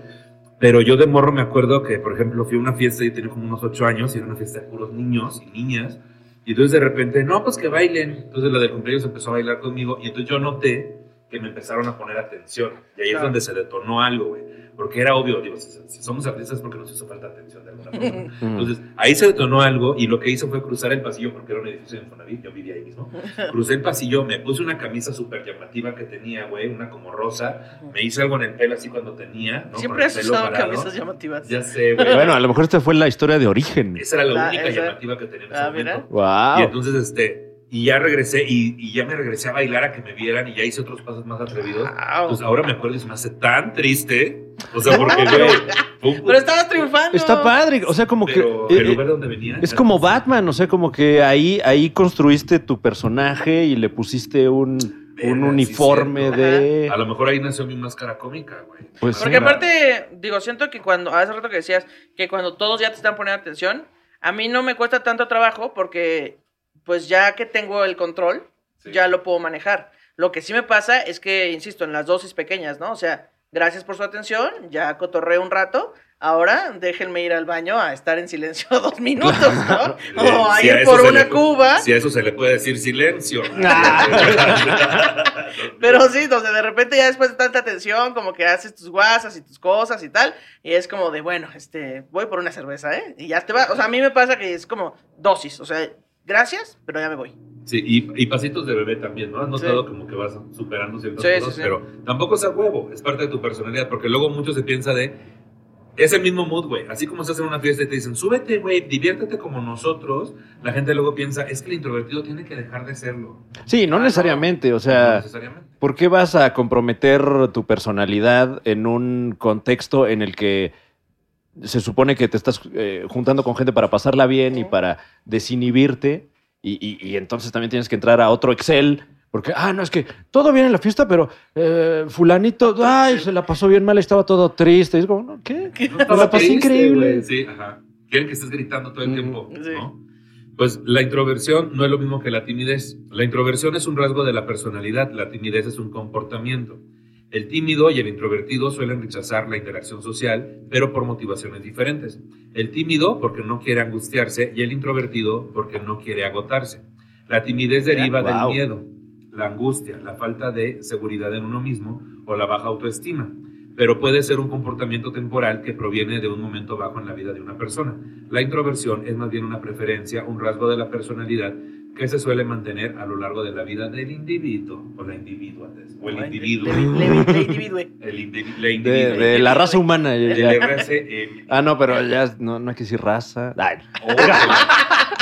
Pero yo de morro me acuerdo que, por ejemplo, fui a una fiesta y tenía como unos ocho años y era una fiesta de puros niños y niñas. Y entonces de repente, no, pues que bailen. Entonces la del cumpleaños empezó a bailar conmigo y entonces yo noté que me empezaron a poner atención. Y ahí es donde se detonó algo, güey. Porque era obvio, digo, si, si somos artistas es porque nos hizo falta atención de alguna forma. Entonces ahí se detonó algo y lo que hizo fue cruzar el pasillo porque era un edificio de Infonavit, yo vivía ahí mismo. Crucé el pasillo, me puse una camisa súper llamativa que tenía, güey, una como rosa. Me hice algo en el pelo así cuando tenía, ¿no? Siempre has usado parado. camisas llamativas. Ya sé, güey. Bueno, a lo mejor esta fue la historia de origen. Esa era la Ah, única esa. llamativa que tenía en ese Ah, momento. mira. Wow. Y entonces, este, y ya regresé, y, y ya me regresé a bailar a que me vieran, y ya hice otros pasos más atrevidos. Wow. Pues ahora me acuerdo y se me hace tan triste. O sea, porque, un- Pero estabas triunfando. Está padre, o sea, como pero que... el eh, lugar donde venía. es como Batman, o sea, como que ahí, ahí construiste tu personaje y le pusiste un, un uniforme de... A lo mejor ahí nació mi máscara cómica, güey. Pues Porque aparte, digo, siento que cuando, hace rato que decías que cuando todos ya te están poniendo atención, a mí no me cuesta tanto trabajo porque, pues ya que tengo el control, Sí. ya lo puedo manejar. Lo que sí me pasa es que, insisto, en las dosis pequeñas, ¿no? O sea, gracias por su atención, ya cotorreo un rato, ahora déjenme ir al baño a estar en silencio dos minutos, ¿no? O a Si a ir eso por una le- cuba. Si a eso se le puede decir silencio. Pero sí, donde de repente ya después de tanta atención, como que haces tus guasas y tus cosas y tal, y es como de, bueno, este, voy por una cerveza, ¿eh? Y ya te va, o sea, a mí me pasa que es como dosis, o sea, gracias, pero ya me voy. Sí, y, y pasitos de bebé también, ¿no? Has notado Sí. como que vas superando ciertas Sí, cosas, sí. pero tampoco es a huevo, es parte de tu personalidad, porque luego mucho se piensa de ese mismo mood, güey. Así como estás en una fiesta y te dicen, súbete, güey, diviértete como nosotros, la gente luego piensa, es que el introvertido tiene que dejar de serlo. Sí, no Ah, no. necesariamente. O no sea, necesariamente. ¿por qué vas a comprometer tu personalidad en un contexto en el que se supone que te estás eh, juntando con gente para pasarla bien y para desinhibirte? Y, y- y entonces también tienes que entrar a otro Excel. Porque, ah, no, es que todo bien en la fiesta, pero eh, fulanito, ay, se la pasó bien mal, estaba todo triste. Y es como, ¿no? ¿qué? No estaba la pasé increíble. güey. Sí, ajá. Quieren que estés gritando todo el tiempo, Sí. ¿no? Pues la introversión no es lo mismo que la timidez. La introversión es un rasgo de la personalidad, la timidez es un comportamiento. El tímido y el introvertido suelen rechazar la interacción social, pero por motivaciones diferentes. El tímido porque no quiere angustiarse y el introvertido porque no quiere agotarse. La timidez deriva Wow. del miedo, la angustia, la falta de seguridad en uno mismo o la baja autoestima pero puede ser un comportamiento temporal que proviene de un momento bajo en la vida de una persona. La introversión es más bien una preferencia, un rasgo de la personalidad que se suele mantener a lo largo de la vida del individuo, o la individua, o el individuo. El De, la raza humana. ya- El ya. RCM. Ah, no, pero ya no, no hay que decir raza. Ay, Oh,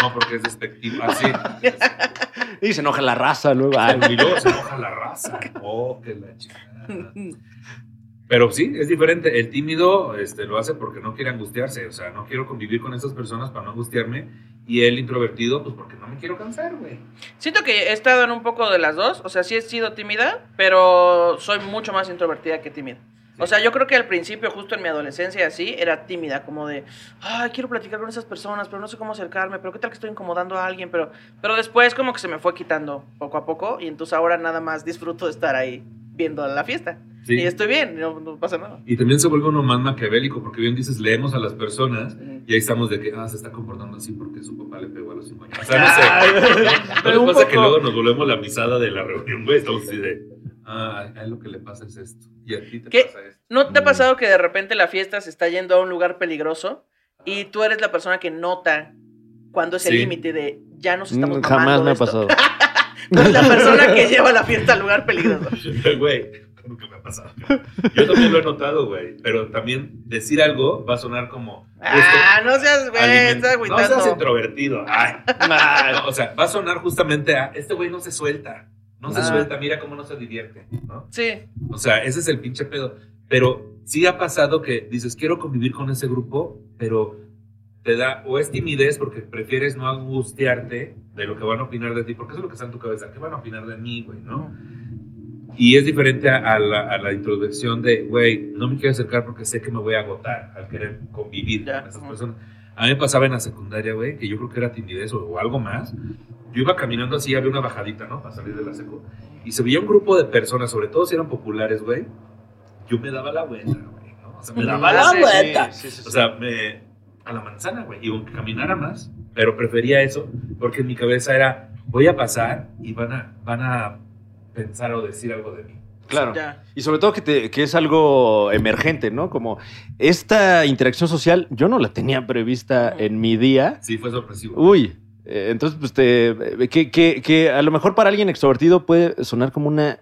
no, porque es despectivo. Así. y se enoja la raza luego. Ay, Y luego se enoja la raza. Oh, que la chingada. Pero sí, es diferente. El tímido este, lo hace porque no quiere angustiarse. O sea, no quiero convivir con esas personas para no angustiarme. Y el introvertido, pues porque no me quiero cansar, güey. Siento que he estado en un poco de las dos. O sea, sí he sido tímida, pero soy mucho más introvertida que tímida. O sea, yo creo que al principio, justo en mi adolescencia, así, era tímida, como de, ay, quiero platicar con esas personas, pero no sé cómo acercarme, pero qué tal que estoy incomodando a alguien, pero, pero después como que se me fue quitando poco a poco y entonces ahora nada más disfruto de estar ahí viendo la fiesta. Sí. Y estoy bien, no, no pasa nada. Y también se vuelve uno más maquiavélico, porque bien dices, leemos a las personas Mm. y ahí estamos de que, ah, se está comportando así porque su papá le pegó a los cinco años. O sea, no sé. ¿No Pero les un pasa que poco- luego nos volvemos la misada de la reunión, güey? Estamos así de, ah, a él lo que le pasa es esto. Y a ti te ¿Qué? pasa esto. ¿No te ha Mm. pasado que de repente la fiesta se está yendo a un lugar peligroso y tú eres la persona que nota cuando es el Sí. límite de ya nos estamos Mm, Jamás mamando me ha esto"? pasado. La persona que lleva la fiesta al lugar peligroso. Güey, nunca me ha pasado. Yo también lo he notado, güey. Pero también decir algo va a sonar como. Ah, no seas, güey, estás No seas introvertido. Ay. No, o sea, va a sonar justamente a. Este güey no se suelta. No se Ah. suelta, mira cómo no se divierte. ¿no? Sí, O sea, ese es el pinche pedo. Pero sí ha pasado que dices, quiero convivir con ese grupo, pero te da, o es timidez porque prefieres no angustiarte de lo que van a opinar de ti, porque eso es lo que está en tu cabeza, ¿qué van a opinar de mí, güey, no? Y es diferente a, a la, a la introducción de, güey, no me quiero acercar porque sé que me voy a agotar al querer convivir Ya, con esas personas. A mí me pasaba en la secundaria, güey, que yo creo que era timidez o, o algo más. Yo iba caminando así, había una bajadita, ¿no? Para salir de la seco. Y se veía un grupo de personas, sobre todo si eran populares, güey. Yo me daba la vuelta, güey, ¿no? O sea, me daba la sí, vuelta. Sí, sí, sí. O sea, me, a la manzana, güey. Y aunque caminara más, pero prefería eso porque en mi cabeza era, voy a pasar y van a, van a pensar o decir algo de mí. Claro. ya. Y sobre todo que, te- que es algo emergente, ¿no? Como esta interacción social, yo no la tenía prevista en mi día. Sí, fue sorpresivo. Uy, eh, entonces, pues, te, eh, que, que, que a lo mejor para alguien extrovertido puede sonar como una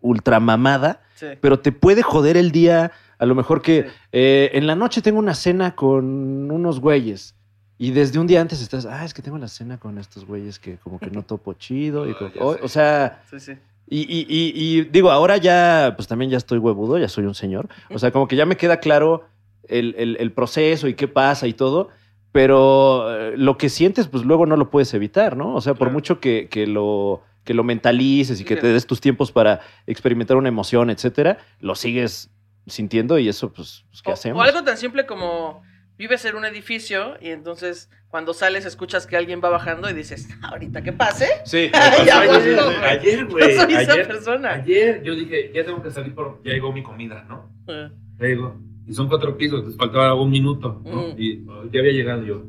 ultramamada, Sí. pero te puede joder el día. A lo mejor que Sí. eh, en la noche tengo una cena con unos güeyes. Y desde un día antes estás, ah, es que tengo la cena con estos güeyes que como que no topo chido. Y como- ya o, sea, Sí, sí. y, y- y- y digo, ahora ya, pues también ya estoy huevudo, ya soy un señor. O sea, como que ya me queda claro el, el- el proceso y qué pasa y todo. Pero eh, lo que sientes, pues luego no lo puedes evitar, ¿no? O sea, por Claro. mucho que, que lo, que lo mentalices y que te des tus tiempos para experimentar una emoción, etcétera, lo sigues sintiendo y eso, pues, pues, ¿qué O- hacemos? O, algo tan simple como vives en un edificio y entonces cuando sales escuchas que alguien va bajando y dices, ahorita que pase. Sí. Ya Ayer, güey. ayer, No esa Ayer, persona. ayer yo dije, ya tengo que salir por. Ya llegó mi comida, ¿no? Eh, Ya llegó. Y son cuatro pisos, entonces faltaba un minuto, ¿no? Mm. Y oh, ya había llegado yo.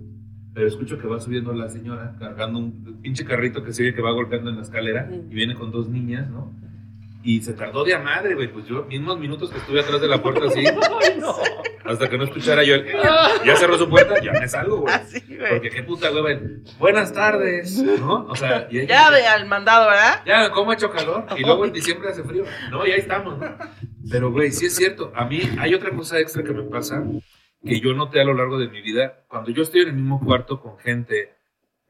Pero escucho que va subiendo la señora cargando un pinche carrito que sigue que va golpeando en la escalera Mm. y viene con dos niñas, ¿no? Y se tardó de a madre, güey. Pues yo, mismos minutos que estuve atrás de la puerta así. Ay, no. Hasta que no escuchara yo, el, ya cerró su puerta, ya me salgo, güey. Así, güey. Porque qué puta el, Buenas tardes, ¿no? O sea, y Ya de al mandado, ¿verdad? ya, ¿cómo ha hecho calor? Y luego en diciembre hace frío. No, y ahí estamos, ¿no? Pero, güey, sí es cierto. A mí hay otra cosa extra que me pasa que yo noté a lo largo de mi vida. Cuando yo estoy en el mismo cuarto con gente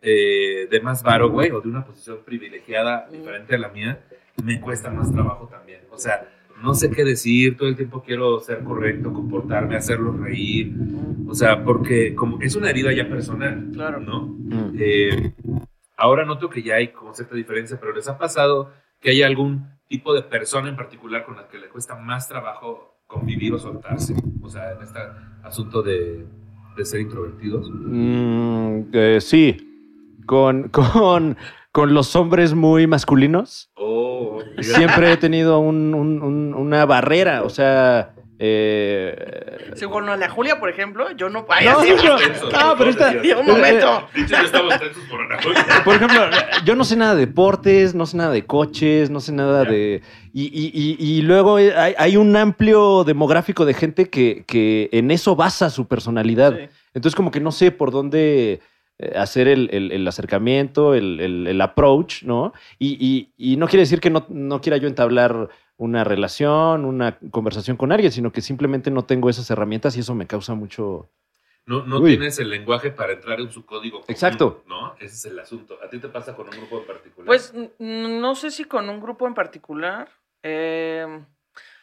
eh, de más varo, güey, o de una posición privilegiada diferente a la mía, me cuesta más trabajo también. O sea, no sé qué decir, todo el tiempo quiero ser correcto, comportarme, hacerlos reír. O sea, porque como es una herida ya personal, Claro. ¿no? Mm. Eh, ahora noto que ya hay como cierta diferencia, pero les ha pasado que hay algún tipo de persona en particular con la que le cuesta más trabajo convivir o soltarse. O sea, en este asunto de, de ser introvertidos. Mm, eh, sí. Con, con, con los hombres muy masculinos. Oh, Siempre he tenido un- un- un- una barrera. O sea. eh, Sí, con Ana Julia, por ejemplo, yo no. Ay, No, así, no, no, tensos, no, pero está- Un momento. Dicho, yo estamos tensos por Ana Julia. Por ejemplo, yo no sé nada de deportes, no sé nada de coches, no sé nada de... Y, y- y- y luego hay, hay un amplio demográfico de gente que, que en eso basa su personalidad. Sí. Entonces como que no sé por dónde eh, hacer el, el- el acercamiento, el, el- el approach, ¿no? Y, y- y no quiere decir que no, no quiera yo entablar una relación, una conversación con alguien, sino que simplemente no tengo esas herramientas y eso me causa mucho... No, no Uy. tienes el lenguaje para entrar en su código. común, Exacto. ¿No? Ese es el asunto. ¿A ti te pasa con un grupo en particular? Pues no sé si con un grupo en particular. eh,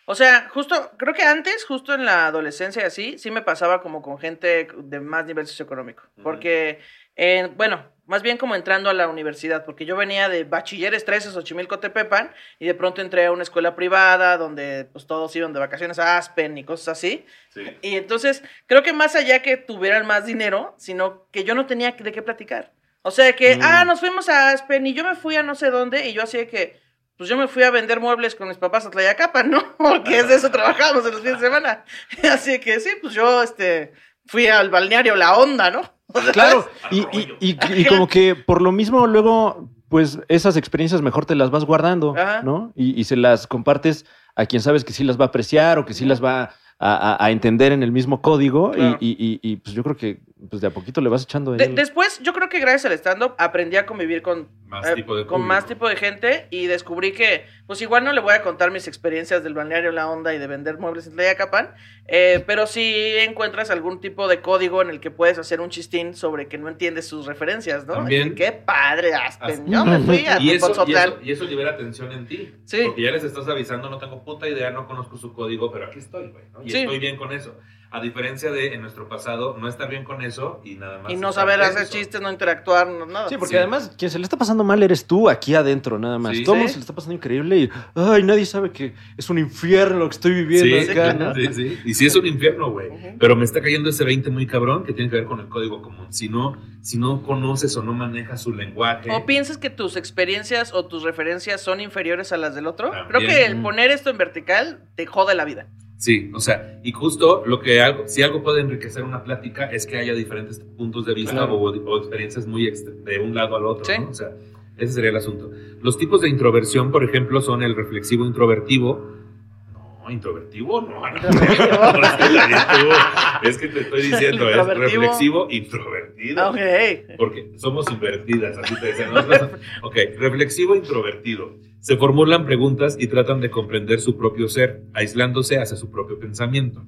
o sea, justo, creo que antes, justo en la adolescencia y así, sí me pasaba como con gente de más nivel socioeconómico. Porque, eh, bueno, más bien como entrando a la universidad, porque yo venía de bachilleres 13, Xochimilco, Tepepan, y de pronto entré a una escuela privada donde pues todos iban de vacaciones a Aspen y cosas así. Sí. Y entonces, creo que más allá que tuvieran más dinero, sino que yo no tenía de qué platicar. O sea, que, Mm. ah, nos fuimos a Aspen y yo me fui a no sé dónde y yo así de que, pues yo me fui a vender muebles con mis papás a Tlayacapan, ¿no? Porque es de eso trabajábamos en los fines de semana. Así que sí, pues yo, este, fui al balneario La Onda, ¿no? Claro, y, y- y- y como que por lo mismo luego, pues esas experiencias mejor te las vas guardando, Ajá. ¿no? Y, y se las compartes a quien sabes que sí las va a apreciar o que sí las va a, a- a entender en el mismo código. y- Claro. Y, y- y, pues yo creo que pues de a poquito le vas echando De- después, yo creo que gracias al stand-up aprendí a convivir con, Más eh, tipo de con público. más tipo de gente y descubrí que, pues igual no le voy a contar mis experiencias del balneario La Onda y de vender muebles en Tlayacapan, eh, pero sí encuentras algún tipo de código en el que puedes hacer un chistín sobre que no entiendes sus referencias, ¿no? También- qué padre, Aspen. Yo me fui a Y eso, y, eso, y eso libera atención en ti. Sí. Porque ya les estás avisando, no tengo puta idea, no conozco su código, pero aquí estoy, güey. ¿no? Y Sí. estoy bien con eso. A diferencia de en nuestro pasado, no estar bien con eso y nada más. Y no saber hacer tenso. chistes, no interactuar, no, nada. Sí, porque Sí. además quien se le está pasando mal eres tú aquí adentro, nada más. Sí. Todo Sí. se le está pasando increíble y, ay, nadie sabe que es un infierno lo que estoy viviendo Sí, acá, ¿no? sí, sí. Y sí es un infierno, güey. Ujú. Pero me está cayendo ese 20 muy cabrón que tiene que ver con el código común. Si no, si no conoces o no manejas su lenguaje. ¿O piensas que tus experiencias o tus referencias son inferiores a las del otro? También. Creo que el poner esto en vertical te jode la vida. Sí, o sea, y justo lo que algo, si algo puede enriquecer una plática es que haya diferentes puntos de vista Claro. o, o experiencias muy de un lado al otro, Sí. ¿no? O sea, ese sería el asunto. Los tipos de introversión, por ejemplo, son el reflexivo introvertido. No, introvertido, no. no. es que te estoy diciendo, es reflexivo introvertido. Ok. Porque somos invertidas, así te decían. ¿no? ok, reflexivo introvertido. Se formulan preguntas y tratan de comprender su propio ser, aislándose hacia su propio pensamiento.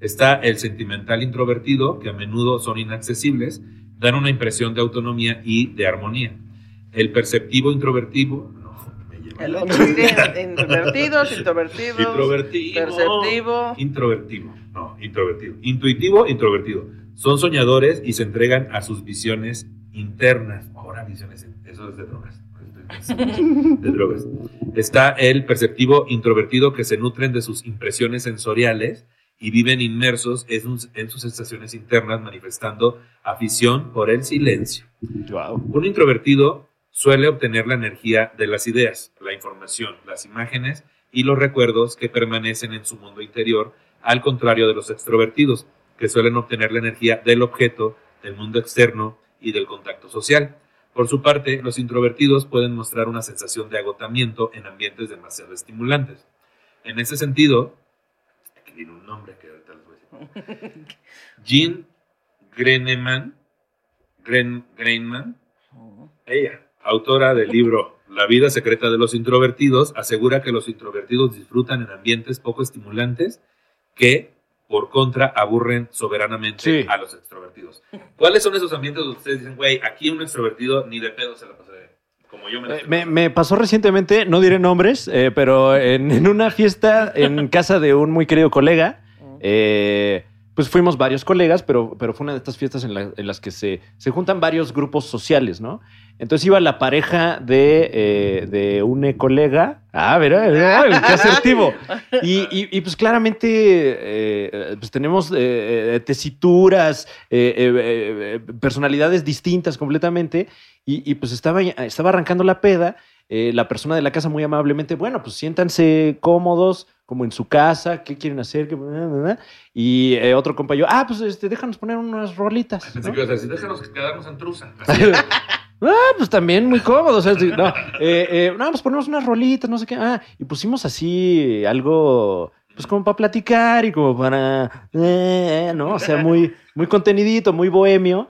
Está el sentimental introvertido, que a menudo son inaccesibles, dan una impresión de autonomía y de armonía. El perceptivo introvertido, no, me lleva El introvertidos, introvertidos, Introvertido. perceptivo. Introvertido. No, introvertido. Intuitivo, introvertido. Son soñadores y se entregan a sus visiones internas. Ahora visiones, eso es de drogas. De drogas. Está el perceptivo introvertido que se nutren de sus impresiones sensoriales y viven inmersos en sus, en sus sensaciones internas manifestando afición por el silencio. Un introvertido suele obtener la energía de las ideas, la información, las imágenes y los recuerdos que permanecen en su mundo interior, al contrario de los extrovertidos, que suelen obtener la energía del objeto, del mundo externo y del contacto social. Por su parte, los introvertidos pueden mostrar una sensación de agotamiento en ambientes demasiado estimulantes. En ese sentido, aquí viene un nombre que ahorita les voy a decir. Jean Greneman, Gren, Greinman, ella, autora del libro La vida secreta de los introvertidos, asegura que los introvertidos disfrutan en ambientes poco estimulantes que, por contra, aburren soberanamente Sí. a los extrovertidos. ¿Cuáles son esos ambientes donde ustedes dicen, güey, aquí un extrovertido ni de pedo se la pasa de como yo me la Eh, Me, pasando"? me pasó recientemente, no diré nombres, eh, pero en, en una fiesta en casa de un muy querido colega, eh, pues fuimos varios colegas, pero, pero fue una de estas fiestas en, la- en las que se, se juntan varios grupos sociales, ¿no? Entonces iba la pareja de, eh, de un colega. Ah, verá, verá, qué asertivo. Y, y- y, pues claramente eh, pues tenemos eh, tesituras, personalidades distintas completamente. Y, y, pues estaba, estaba arrancando la peda. Eh, la persona de la casa muy amablemente, bueno, pues siéntanse cómodos, como en su casa, ¿qué quieren hacer? Y eh, otro compañero, ah, pues este, déjanos poner unas rolitas. Pensé ¿no? que ibas a decir, déjanos quedarnos en trusa. Ah, pues también muy cómodo. O sea, no, eh, eh, no, pues ponemos unas rolitas, no sé qué. Ah, y pusimos así algo, pues como para platicar y como para, eh, ¿no? O sea, muy, muy contenidito, muy bohemio.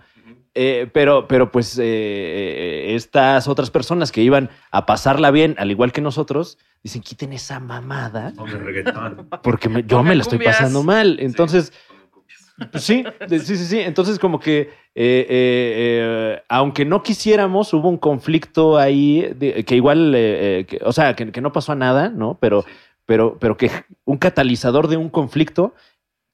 Eh, pero, pero pues eh, eh, estas otras personas que iban a pasarla bien, al igual que nosotros, dicen, quiten esa mamada, porque me- yo me la estoy pasando mal. Entonces, pues sí, sí, sí, sí. Entonces, como que, eh, eh, eh, aunque no quisiéramos, hubo un conflicto ahí, de- que igual, eh, eh, que- o sea, que, que no pasó a nada, ¿no? Pero, pero, pero que un catalizador de un conflicto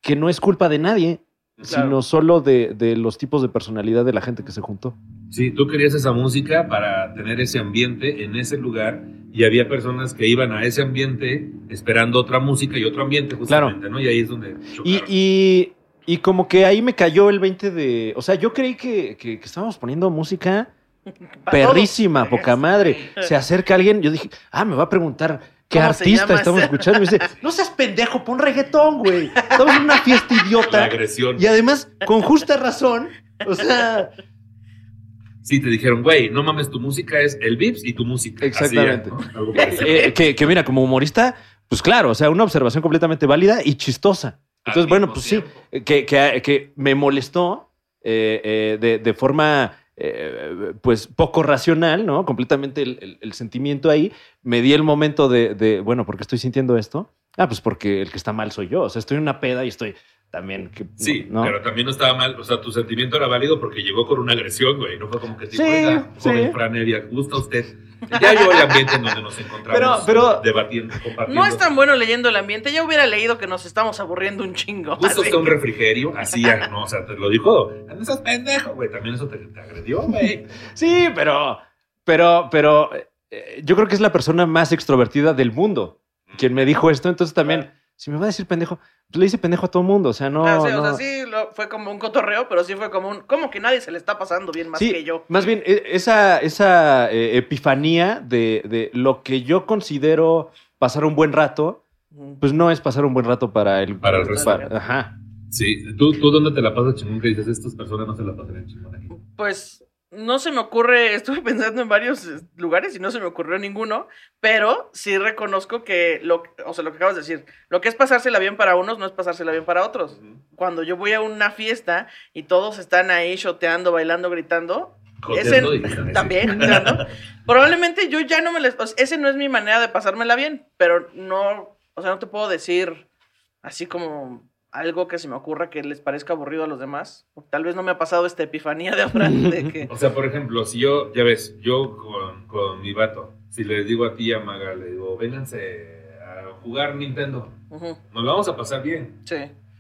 que no es culpa de nadie, Claro. sino solo de, de los tipos de personalidad de la gente que se juntó. Sí, tú querías esa música para tener ese ambiente en ese lugar y había personas que iban a ese ambiente esperando otra música y otro ambiente justamente, ¿no? Y ahí es donde Y, y, y como que ahí me cayó el 20 de. O sea, yo creí que, que- que estábamos poniendo música perrísima, poca madre. Se acerca alguien, yo dije, ah, me va a preguntar qué ¿Cómo se artista estamos escuchando. Y me dice, no seas pendejo, pon reggaetón, güey. Estamos en una fiesta La idiota. agresión. Y además, con justa razón, o sea, Sí, te dijeron, güey, no mames, tu música es el Vips y tu música. Así, Exactamente. ¿no? Algo parecido. eh, que, que mira, como humorista, pues claro, o sea, una observación completamente válida y chistosa. Entonces, bueno, pues sí, tiempo. que, que, que me molestó eh, eh, de, de forma, eh, pues, poco racional, ¿no? Completamente el, sentimiento ahí. Me di el momento de, de, bueno, ¿por qué estoy sintiendo esto? Ah, pues porque el que está mal soy yo. O sea, estoy en una peda y estoy también... Que, Sí, ¿no? pero también no estaba mal. O sea, tu sentimiento era válido porque llegó con una agresión, güey. No fue como que te Sí, oiga, joven sí. Fran Evia, ¿gusta usted? Ya yo el ambiente en donde nos encontramos Pero- pero- debatiendo, compartiendo. No es tan bueno leyendo el ambiente. Ya hubiera leído que nos estamos aburriendo un chingo. ¿Gusta usted un refrigerio? Así ya, no, o sea, te lo dijo. No seas pendejo, güey. También eso te, te agredió, güey. Sí, pero, pero, pero eh, yo creo que es la persona más extrovertida del mundo quien me dijo esto. Entonces también, si me va a decir pendejo, pues le dice pendejo a todo mundo. O sea, no. Ah, sí, no- O sea, sí, lo- fue como un cotorreo, pero sí fue como un. Como que nadie se le está pasando bien más Sí, que yo. Más bien, e- esa, esa eh, epifanía de, de lo que yo considero pasar un buen rato, pues no es pasar un buen rato para el, Para el resto. ajá. Sí, ¿Tú, tú dónde te la pasas chingón que dices, estas personas no se la pasan chingón aquí. Pues no se me ocurre, estuve pensando en varios eh, lugares y no se me ocurrió ninguno, pero sí reconozco que lo, o sea, lo que acabas de decir, lo que es pasársela bien para unos no es pasársela bien para otros. Cuando yo voy a una fiesta y todos están ahí shoteando, bailando, gritando, ese, también, gritando, probablemente yo ya no me les, o sea, ese no es mi manera de pasármela bien, pero no, o sea, no te puedo decir así como algo que se me ocurra que les parezca aburrido a los demás. Tal vez no me ha pasado esta epifanía de Abraham de que O sea, por ejemplo, si yo, ya ves, yo con, con mi vato, si les digo a ti y a Maga, le digo, vénganse a jugar Nintendo, nos lo vamos a pasar bien. sí.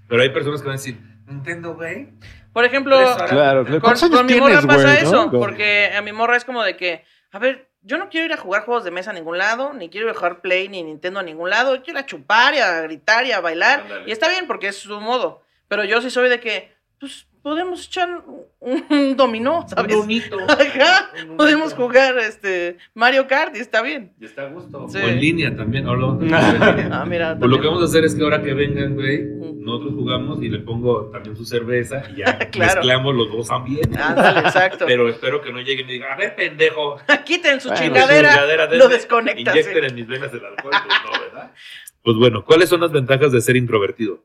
Pero hay personas que van a decir, Nintendo, güey. Por ejemplo. Claro, con, ¿Cuántos años con mi morra pasa eso, porque a mi morra es como de que, a ver, yo no quiero ir a jugar juegos de mesa a ningún lado, ni quiero ir a jugar Play ni Nintendo a ningún lado, yo quiero ir a chupar y a gritar y a bailar, y está bien porque es su modo, pero yo sí soy de que, pues, podemos echar un, dominó, ¿sabes? bonito. Ajá, Un podemos bonito. jugar este Mario Kart y está bien. Y está a gusto. Sí. O en línea también. O lo. Ah, mira. Pues lo también. que vamos a hacer es que ahora que vengan, güey, nosotros jugamos y le pongo también su cerveza y ya Claro. mezclamos los dos ambientes. Ándale, exacto. Pero espero que no lleguen y me digan, a ver, pendejo. Quiten su Bueno, chingadera, Chingadera, lo denme, desconectas. Inyecten en mis venas el alcohol. Pues no, ¿verdad? Pues bueno, ¿cuáles son las ventajas de ser introvertido?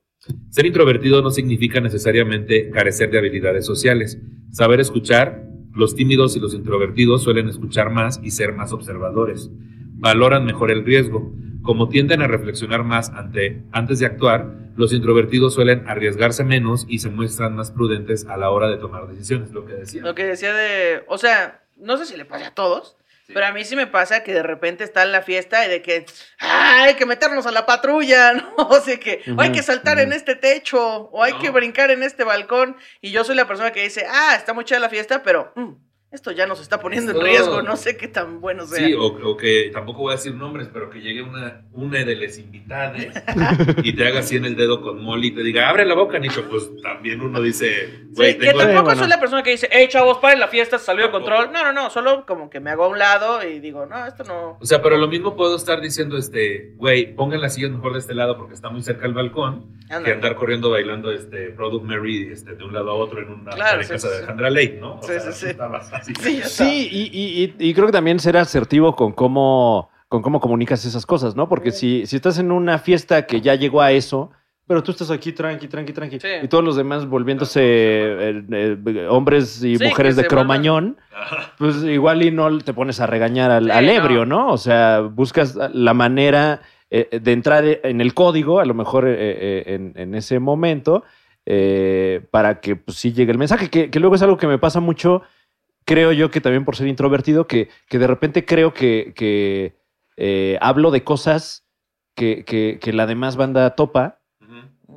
Ser introvertido no significa necesariamente carecer de habilidades sociales. Saber escuchar, los tímidos y los introvertidos suelen escuchar más y ser más observadores. Valoran mejor el riesgo. Como tienden a reflexionar más ante, antes de actuar, los introvertidos suelen arriesgarse menos y se muestran más prudentes a la hora de tomar decisiones, lo que decía. Lo que decía de. O sea, no sé si le pasa a todos. Pero a mí sí me pasa que de repente está en la fiesta y de que "Ah, hay que meternos a la patrulla, ¿no? O sea que o hay que saltar en este techo o hay que brincar en este balcón. Y yo soy la persona que dice, ah, está muy chida la fiesta, pero mm, esto ya nos está poniendo en Esto- riesgo, no sé qué tan bueno sea. Sí, o, o que tampoco voy a decir nombres, pero que llegue una, una de las invitadas y te haga así en el dedo con Molly y te diga, abre la boca, Nicho. Pues también uno dice, güey, Sí, que tampoco bueno. soy la persona que dice, hey chavos, paren la fiesta, se salió de control. No, no, no, solo como que me hago a un lado y digo, no, esto no. O sea, pero lo mismo puedo estar diciendo, este, güey, pongan las sillas mejor de este lado porque está muy cerca el balcón, que andar corriendo bailando este Product Mary este, de un lado a otro en una Claro, en sí, casa sí, de sí. Alejandra Lake, ¿no? O Sí, sea, sí, sí. Sí, y, y- y- y creo que también ser asertivo con cómo, con cómo comunicas esas cosas, ¿no? Porque si, si estás en una fiesta que ya llegó a eso, pero tú estás aquí tranqui, tranqui, tranqui, Sí. y todos los demás volviéndose eh, eh, hombres y Sí, mujeres de vuelvan- cromañón, pues igual y no te pones a regañar al, Sí, al no. ebrio, ¿no? O sea, buscas la manera eh, de entrar en el código, a lo mejor eh, eh, en, en ese momento, eh, para que pues, sí llegue el mensaje, que, que luego es algo que me pasa mucho, creo yo que también por ser introvertido, que, que de repente creo que, que, eh, hablo de cosas que, que- que la demás banda topa,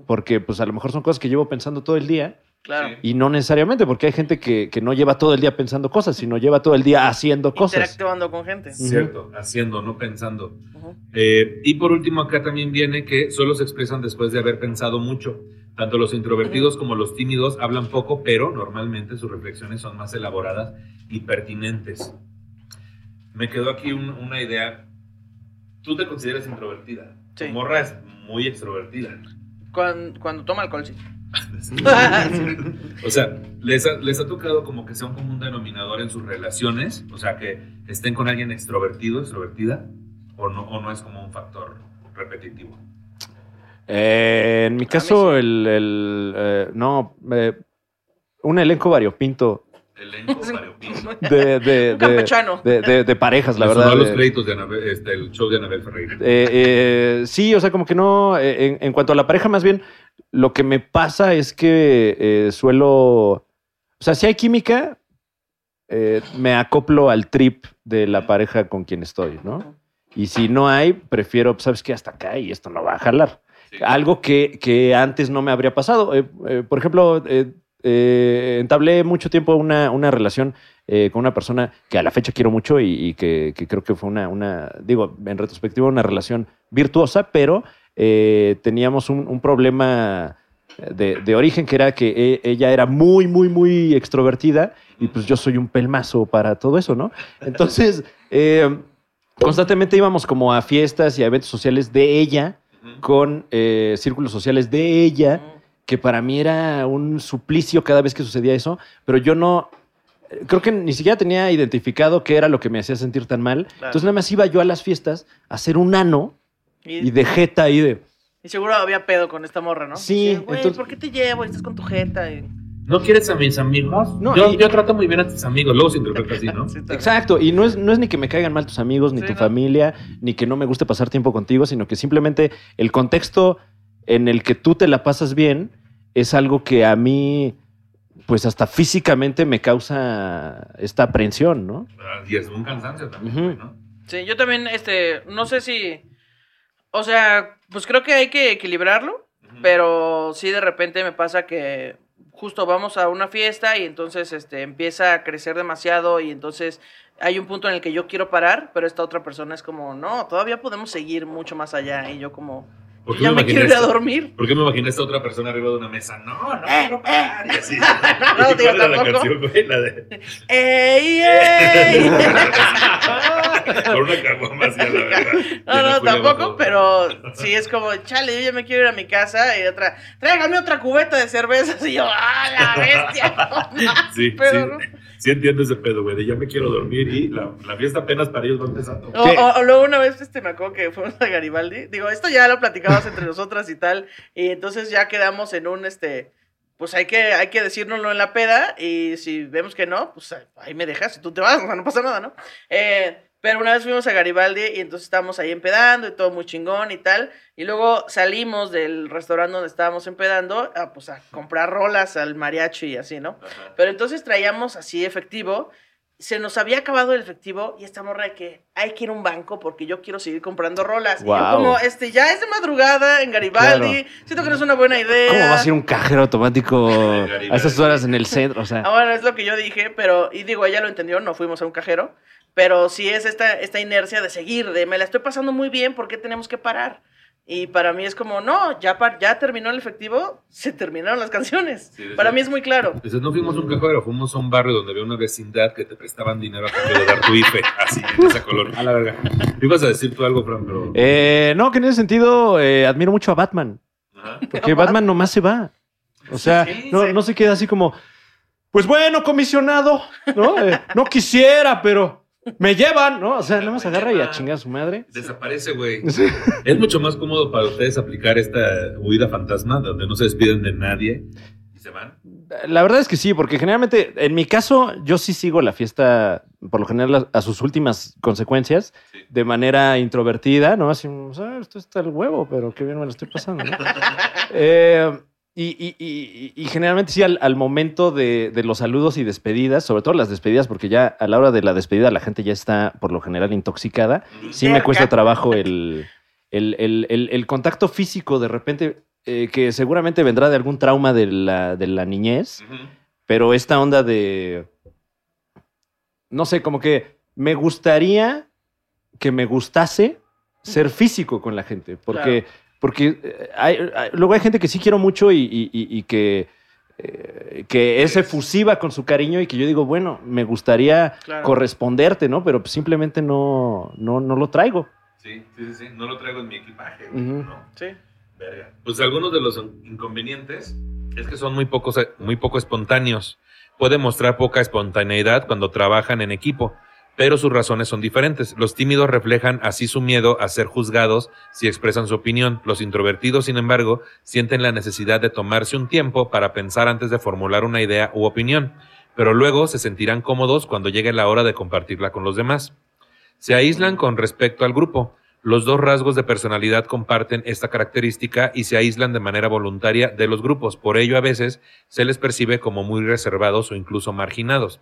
porque pues a lo mejor son cosas que llevo pensando todo el día. Claro. Sí. Y no necesariamente, porque hay gente que, que no lleva todo el día pensando cosas, sino lleva todo el día haciendo cosas. Interactuando con gente. Cierto, haciendo, no pensando. Eh, y por último, acá también viene que solo se expresan después de haber pensado mucho. Tanto los introvertidos como los tímidos hablan poco, pero normalmente sus reflexiones son más elaboradas y pertinentes. Me quedó aquí un- una idea. Tú te consideras introvertida. Sí. Morra es muy extrovertida. Cuando, cuando toma alcohol, sí. O sea, les ha, les ha tocado como que sea un común denominador en sus relaciones, o sea, que estén con alguien extrovertido, extrovertida, o no, o no es como un factor repetitivo. Eh, en mi mí caso, sí. el, el, eh, no, eh, un elenco variopinto Elenco variopinto. de, de, Un campechano. de- de- de parejas, la verdad. los créditos de Anabel- este, el show de Anabel Ferreira. Eh, eh, sí, o sea, como que no. eh, en, en cuanto a la pareja, más bien, lo que me pasa es que eh, suelo. O sea, si hay química, eh, me acoplo al trip de la pareja con quien estoy, ¿no? Y si no hay, prefiero, pues, ¿sabes qué? Hasta acá y esto no va a jalar. Algo que, que antes no me habría pasado. Eh, eh, por ejemplo, eh, entablé mucho tiempo una, una relación con una persona que a la fecha quiero mucho y, que, que creo que fue una, una, digo, en retrospectiva, una relación virtuosa, pero teníamos un, un problema de, de origen que era que e- ella era muy, muy, muy extrovertida y pues yo soy un pelmazo para todo eso, ¿no? Entonces, constantemente íbamos como a fiestas y a eventos sociales de ella Con eh, círculos sociales de ella, que para mí era un suplicio cada vez que sucedía eso, pero yo no, creo que ni siquiera tenía identificado qué era lo que me hacía sentir tan mal. Entonces nada más iba yo a las fiestas a hacer un ano Y, y de jeta ahí de... y seguro había pedo con esta morra, ¿no? Sí, Güey, entonces- ¿por qué te llevo? Estás con tu jeta. Y... ¿No quieres a mis amigos? No, yo, y- yo trato muy bien a tus amigos. Luego se interpreta así, ¿no? Sí. Exacto, y no es, no es ni que me caigan mal tus amigos, ni Sí, tu no. familia, ni que no me guste pasar tiempo contigo, sino que simplemente el contexto en el que tú te la pasas bien es algo que a mí, pues hasta físicamente me causa esta aprensión, ¿no? Y es un cansancio también, ¿no? Sí, yo también, este, no sé si. O sea, pues creo que hay que equilibrarlo, pero sí de repente me pasa que justo vamos a una fiesta y entonces este empieza a crecer demasiado y entonces hay un punto en el que yo quiero parar, pero esta otra persona es como, no, todavía podemos seguir mucho más allá y yo como, ¿Por qué ya me quiero ir a dormir. ¿Por qué me imaginé a esta otra persona arriba de una mesa? No, no Eh, quiero parar. Y así. No, ¿Y digo, cuál era la Con una caguama así a la verga. No, no, tampoco, abajo. pero sí es como, chale, yo ya me quiero ir a mi casa y otra, tráigame otra cubeta de cervezas y yo, ¡ah, la bestia! No más, Sí, pero sí. no. Sí entiendo ese pedo, güey, de ya me quiero dormir y la, la fiesta apenas para ellos va empezando. O, o- o luego una vez este, me acuerdo que fuimos a Garibaldi. Digo, esto ya lo platicamos entre nosotras y tal. Y entonces ya quedamos en un este. Pues hay que, hay que decírnoslo en la peda. Y si vemos que no, pues ahí me dejas y tú te vas, o sea, no pasa nada, ¿no? Eh, pero una vez fuimos a Garibaldi y entonces estábamos ahí empedando y todo muy chingón y tal. Y luego salimos del restaurante donde estábamos empedando a, pues, a comprar rolas al mariachi y así, ¿no? Pero entonces traíamos así efectivo. Se nos había acabado el efectivo y esta morra de que hay que ir a un banco porque yo quiero seguir comprando rolas. Y yo como, este, ya es de madrugada en Garibaldi, Claro. siento que no es una buena idea. ¿Cómo va a ser un cajero automático a esas horas en el centro? O sea, Ah, bueno, es lo que yo dije, pero, y digo, ella lo entendió, no fuimos a un cajero, pero sí es esta, esta inercia de seguir, de me la estoy pasando muy bien, ¿por qué tenemos que parar? Y para mí es como, no, ya, par- ya terminó el efectivo, se terminaron las canciones. Sí, para mí es muy claro. Entonces no fuimos a un cajero, fuimos a un barrio donde había una vecindad que te prestaban dinero a cambio de dar tu IFE, así, en esa color. A la verga. Ibas a decir tú algo, Fran, pero... eh, no, que en ese sentido eh, admiro mucho a Batman. Ajá. Porque Batman nomás se va. O sea, Sí, no, no se queda así como, pues bueno, comisionado, ¿no? Eh, no quisiera, pero me llevan, ¿no? O sea, nada más agarra y a chingar a su madre. Desaparece, güey. Es mucho más cómodo para ustedes aplicar esta huida fantasma, donde no se despiden de nadie y se van. La verdad es que sí, porque generalmente, en mi caso, yo sí sigo la fiesta, por lo general, a, sus últimas consecuencias, Sí. de manera introvertida, ¿no? Así, sea, esto está el huevo, pero qué bien me lo estoy pasando, ¿no? Eh, y, y- y- y generalmente sí, al, al momento de, de los saludos y despedidas, sobre todo las despedidas, porque ya a la hora de la despedida la gente ya está, por lo general, intoxicada, sí me cuesta trabajo el, el, el- el- el contacto físico de repente, eh, que seguramente vendrá de algún trauma de la, de la niñez, pero esta onda de, no sé, como que me gustaría que me gustase ser físico con la gente, porque, porque eh, hay, hay- luego hay gente que sí quiero mucho y, y- y- y que, eh, que es efusiva con su cariño y que yo digo, bueno, me gustaría Claro. corresponderte, ¿no? Pero simplemente no, no, no lo traigo. Sí, sí, sí, sí. No lo traigo en mi equipaje. ¿no? Sí. Verga. Pues algunos de los inconvenientes es que son muy pocos, muy poco espontáneos. Pueden mostrar poca espontaneidad cuando trabajan en equipo, pero sus razones son diferentes. Los tímidos reflejan así su miedo a ser juzgados si expresan su opinión. Los introvertidos, sin embargo, sienten la necesidad de tomarse un tiempo para pensar antes de formular una idea u opinión, pero luego se sentirán cómodos cuando llegue la hora de compartirla con los demás. Se aíslan con respecto al grupo. Los dos rasgos de personalidad comparten esta característica y se aíslan de manera voluntaria de los grupos. Por ello, a veces se les percibe como muy reservados o incluso marginados.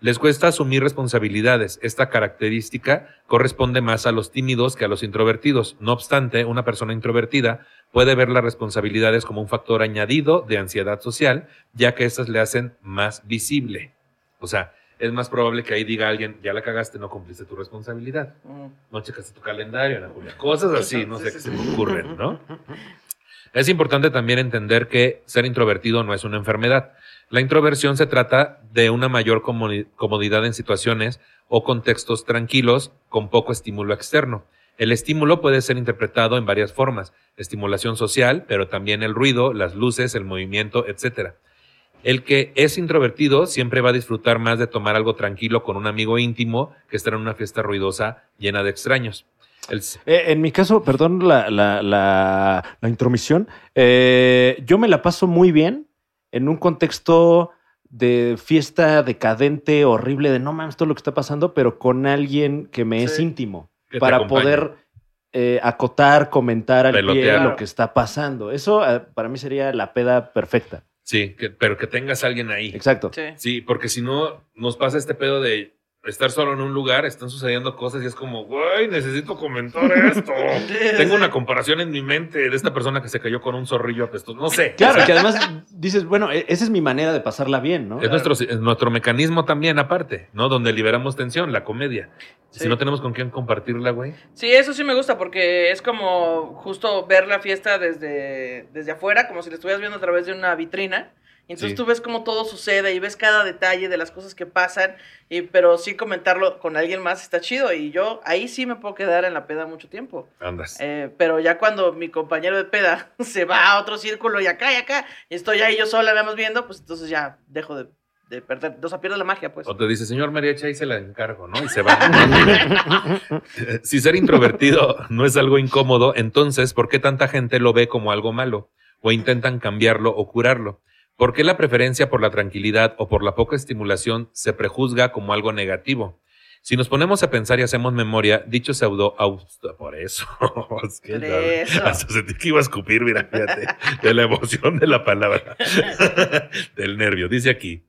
Les cuesta asumir responsabilidades. Esta característica corresponde más a los tímidos que a los introvertidos. No obstante, una persona introvertida puede ver las responsabilidades como un factor añadido de ansiedad social, ya que éstas le hacen más visible. O sea, es más probable que ahí diga alguien, ya la cagaste, no cumpliste tu responsabilidad Mm. no checaste tu calendario, Ana Julia. Cosas así, no sé qué se me ocurren, ¿no? Es importante también entender que ser introvertido no es una enfermedad. La introversión se trata de una mayor comodi- comodidad en situaciones o contextos tranquilos con poco estímulo externo. El estímulo puede ser interpretado en varias formas, estimulación social, pero también el ruido, las luces, el movimiento, etc. El que es introvertido siempre va a disfrutar más de tomar algo tranquilo con un amigo íntimo que estar en una fiesta ruidosa llena de extraños. Eh, en mi caso, perdón la, la, la- la intromisión, eh, yo me la paso muy bien en un contexto de fiesta decadente, horrible, de no mames todo lo que está pasando, pero con alguien que me es íntimo, para poder eh, acotar, comentar al pie Pelotear. lo que está pasando. Eso eh, para mí sería la peda perfecta. Sí, que- pero que tengas a alguien ahí. Exacto. Sí. Sí, porque si no, nos pasa este pedo de estar solo en un lugar, están sucediendo cosas y es como, güey, necesito comentar esto. Tengo una comparación en mi mente de esta persona que se cayó con un zorrillo apestoso. No sé. Claro, O sea, que además dices, bueno, e- esa es mi manera de pasarla bien, ¿no? es nuestro, es nuestro mecanismo también, aparte, ¿no? Donde liberamos tensión, la comedia. Sí. Si no tenemos con quién compartirla, güey. Sí, eso sí me gusta porque es como justo ver la fiesta desde, desde afuera, como si la estuvieras viendo a través de una vitrina. Entonces Sí. tú ves cómo todo sucede y ves cada detalle de las cosas que pasan, y, pero sí comentarlo con alguien más está chido. Y yo ahí sí me puedo quedar en la peda mucho tiempo. Andas. Eh, pero ya cuando mi compañero de peda se va a otro círculo y acá y acá, y estoy ahí yo sola, más viendo, pues entonces ya dejo de de perder, o sea, pierde la magia, pues. O te dice, señor Mariachi, ahí se la encargo, ¿no? Y se va. si ser introvertido no es algo incómodo, entonces, ¿por qué tanta gente lo ve como algo malo? O intentan cambiarlo o curarlo. ¿Por qué la preferencia por la tranquilidad o por la poca estimulación se prejuzga como algo negativo? Si nos ponemos a pensar y hacemos memoria, dicho pseudo por eso. Es que Por eso. Hasta sentí que iba a escupir, mira, fíjate, de la emoción de la palabra, del nervio. Dice aquí,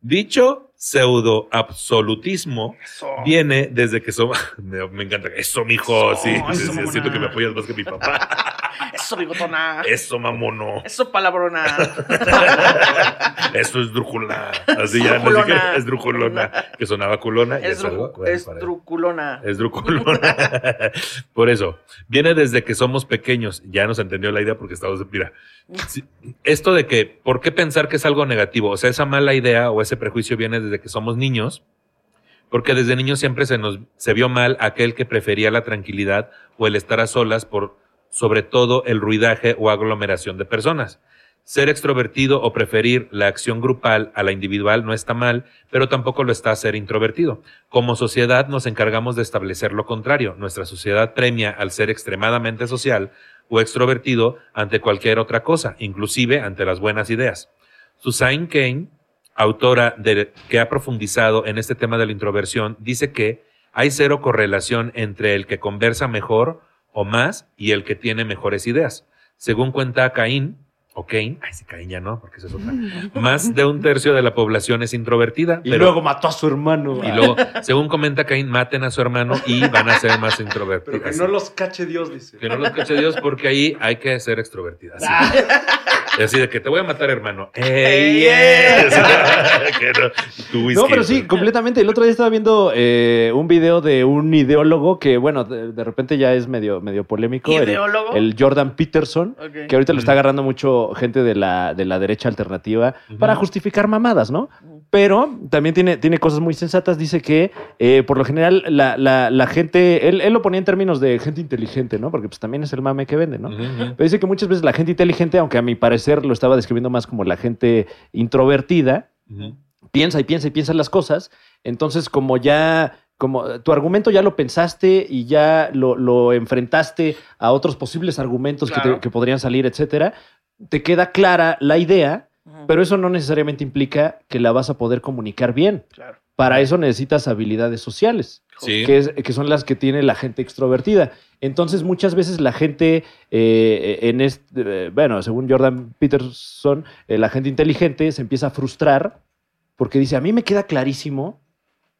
dicho pseudo absolutismo Eso. viene desde que somos, me, me encanta, eso mijo, Eso, sí, eso, sí, siento que me apoyas más que mi papá. Eso, bigotona. Eso, mamono. Eso, palabrona. Eso es drújula. Así ya, no Drújulona. dije, es drújulona, que sonaba culona. Es, druculona. Es druculona. Por eso, viene desde que somos pequeños. Ya nos entendió la idea porque estamos, mira, esto de que, ¿por qué pensar que es algo negativo? O sea, esa mala idea o ese prejuicio viene desde que somos niños, porque desde niños siempre se nos, se vio mal aquel que prefería la tranquilidad o el estar a solas por, sobre todo, el ruidaje o aglomeración de personas. Ser extrovertido o preferir la acción grupal a la individual no está mal, pero tampoco lo está ser introvertido. Como sociedad nos encargamos de establecer lo contrario. Nuestra sociedad premia al ser extremadamente social o extrovertido ante cualquier otra cosa, inclusive ante las buenas ideas. Susan Kane, autora que ha profundizado en este tema de la introversión, dice que hay cero correlación entre el que conversa mejor o más y el que tiene mejores ideas. Según cuenta Caín, o Kane, ay, sí, Caín ya no, porque eso es otra. Más de un tercio de la población es introvertida. Y pero- luego mató a su hermano. y luego, según comenta Caín, maten a su hermano y van a ser más introvertidos. Pero que no los cache Dios, dice. Que no los cache Dios porque ahí hay que ser extrovertidas. Y así de que te voy a matar, hermano. ¡Ey, yes! Que no, No, pero sí, completamente. El otro día estaba viendo eh, un video de un ideólogo que, bueno, de, de repente ya es medio, medio polémico. El- ¿Ideólogo? El, Jordan Peterson, que ahorita lo está agarrando mucho gente de la, de la derecha alternativa para justificar mamadas, ¿no? Pero también tiene, tiene cosas muy sensatas. Dice que, eh, por lo general, la, la- la gente, él, él lo ponía en términos de gente inteligente, ¿no? Porque pues también es el mame que vende, ¿no? Pero dice que muchas veces la gente inteligente, aunque a mi parecer lo estaba describiendo más como la gente introvertida, piensa y piensa y piensa las cosas. Entonces, como ya, como tu argumento ya lo pensaste y ya lo, lo enfrentaste a otros posibles argumentos que, te- que podrían salir, etcétera, te queda clara la idea, pero eso no necesariamente implica que la vas a poder comunicar bien. Claro. Para eso necesitas habilidades sociales Sí. que, es- que son las que tiene la gente extrovertida. Entonces, muchas veces la gente, eh, en este, eh, bueno, según Jordan Peterson, eh, la gente inteligente se empieza a frustrar porque dice, a mí me queda clarísimo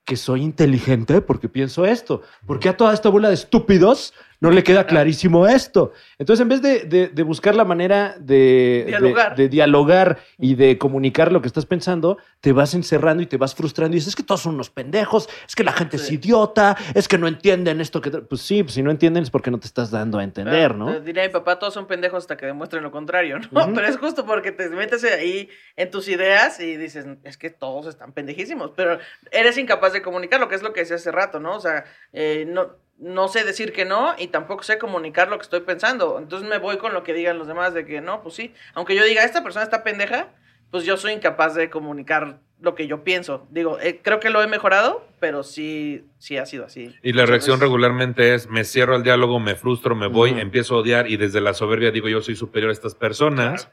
que soy inteligente porque pienso esto. ¿Por qué a toda esta bola de estúpidos no le queda clarísimo esto? Entonces, en vez de, de- de buscar la manera de Dialogar. de dialogar y de comunicar lo que estás pensando, te vas encerrando y te vas frustrando y dices, es que todos son unos pendejos, es que la gente es idiota, es que no entienden esto que... te-". Pues sí, pues si no entienden es porque no te estás dando a entender, Ah, ¿no? Diría mi papá, todos son pendejos hasta que demuestren lo contrario, ¿no? Pero es justo porque te metes ahí en tus ideas y dices, es que todos están pendejísimos, pero eres incapaz de comunicar lo que es lo que decía hace rato, ¿no? O sea, eh, no, no sé decir que no y tampoco sé comunicar lo que estoy pensando. Entonces me voy con lo que digan los demás de que no, pues sí. Aunque yo diga, esta persona está pendeja, pues yo soy incapaz de comunicar lo que yo pienso. Digo, eh, creo que lo he mejorado, pero sí, sí ha sido así. Y la Muchas reacción regularmente es, me cierro al diálogo, me frustro, me voy, Ujú. empiezo a odiar y desde la soberbia digo yo soy superior a estas personas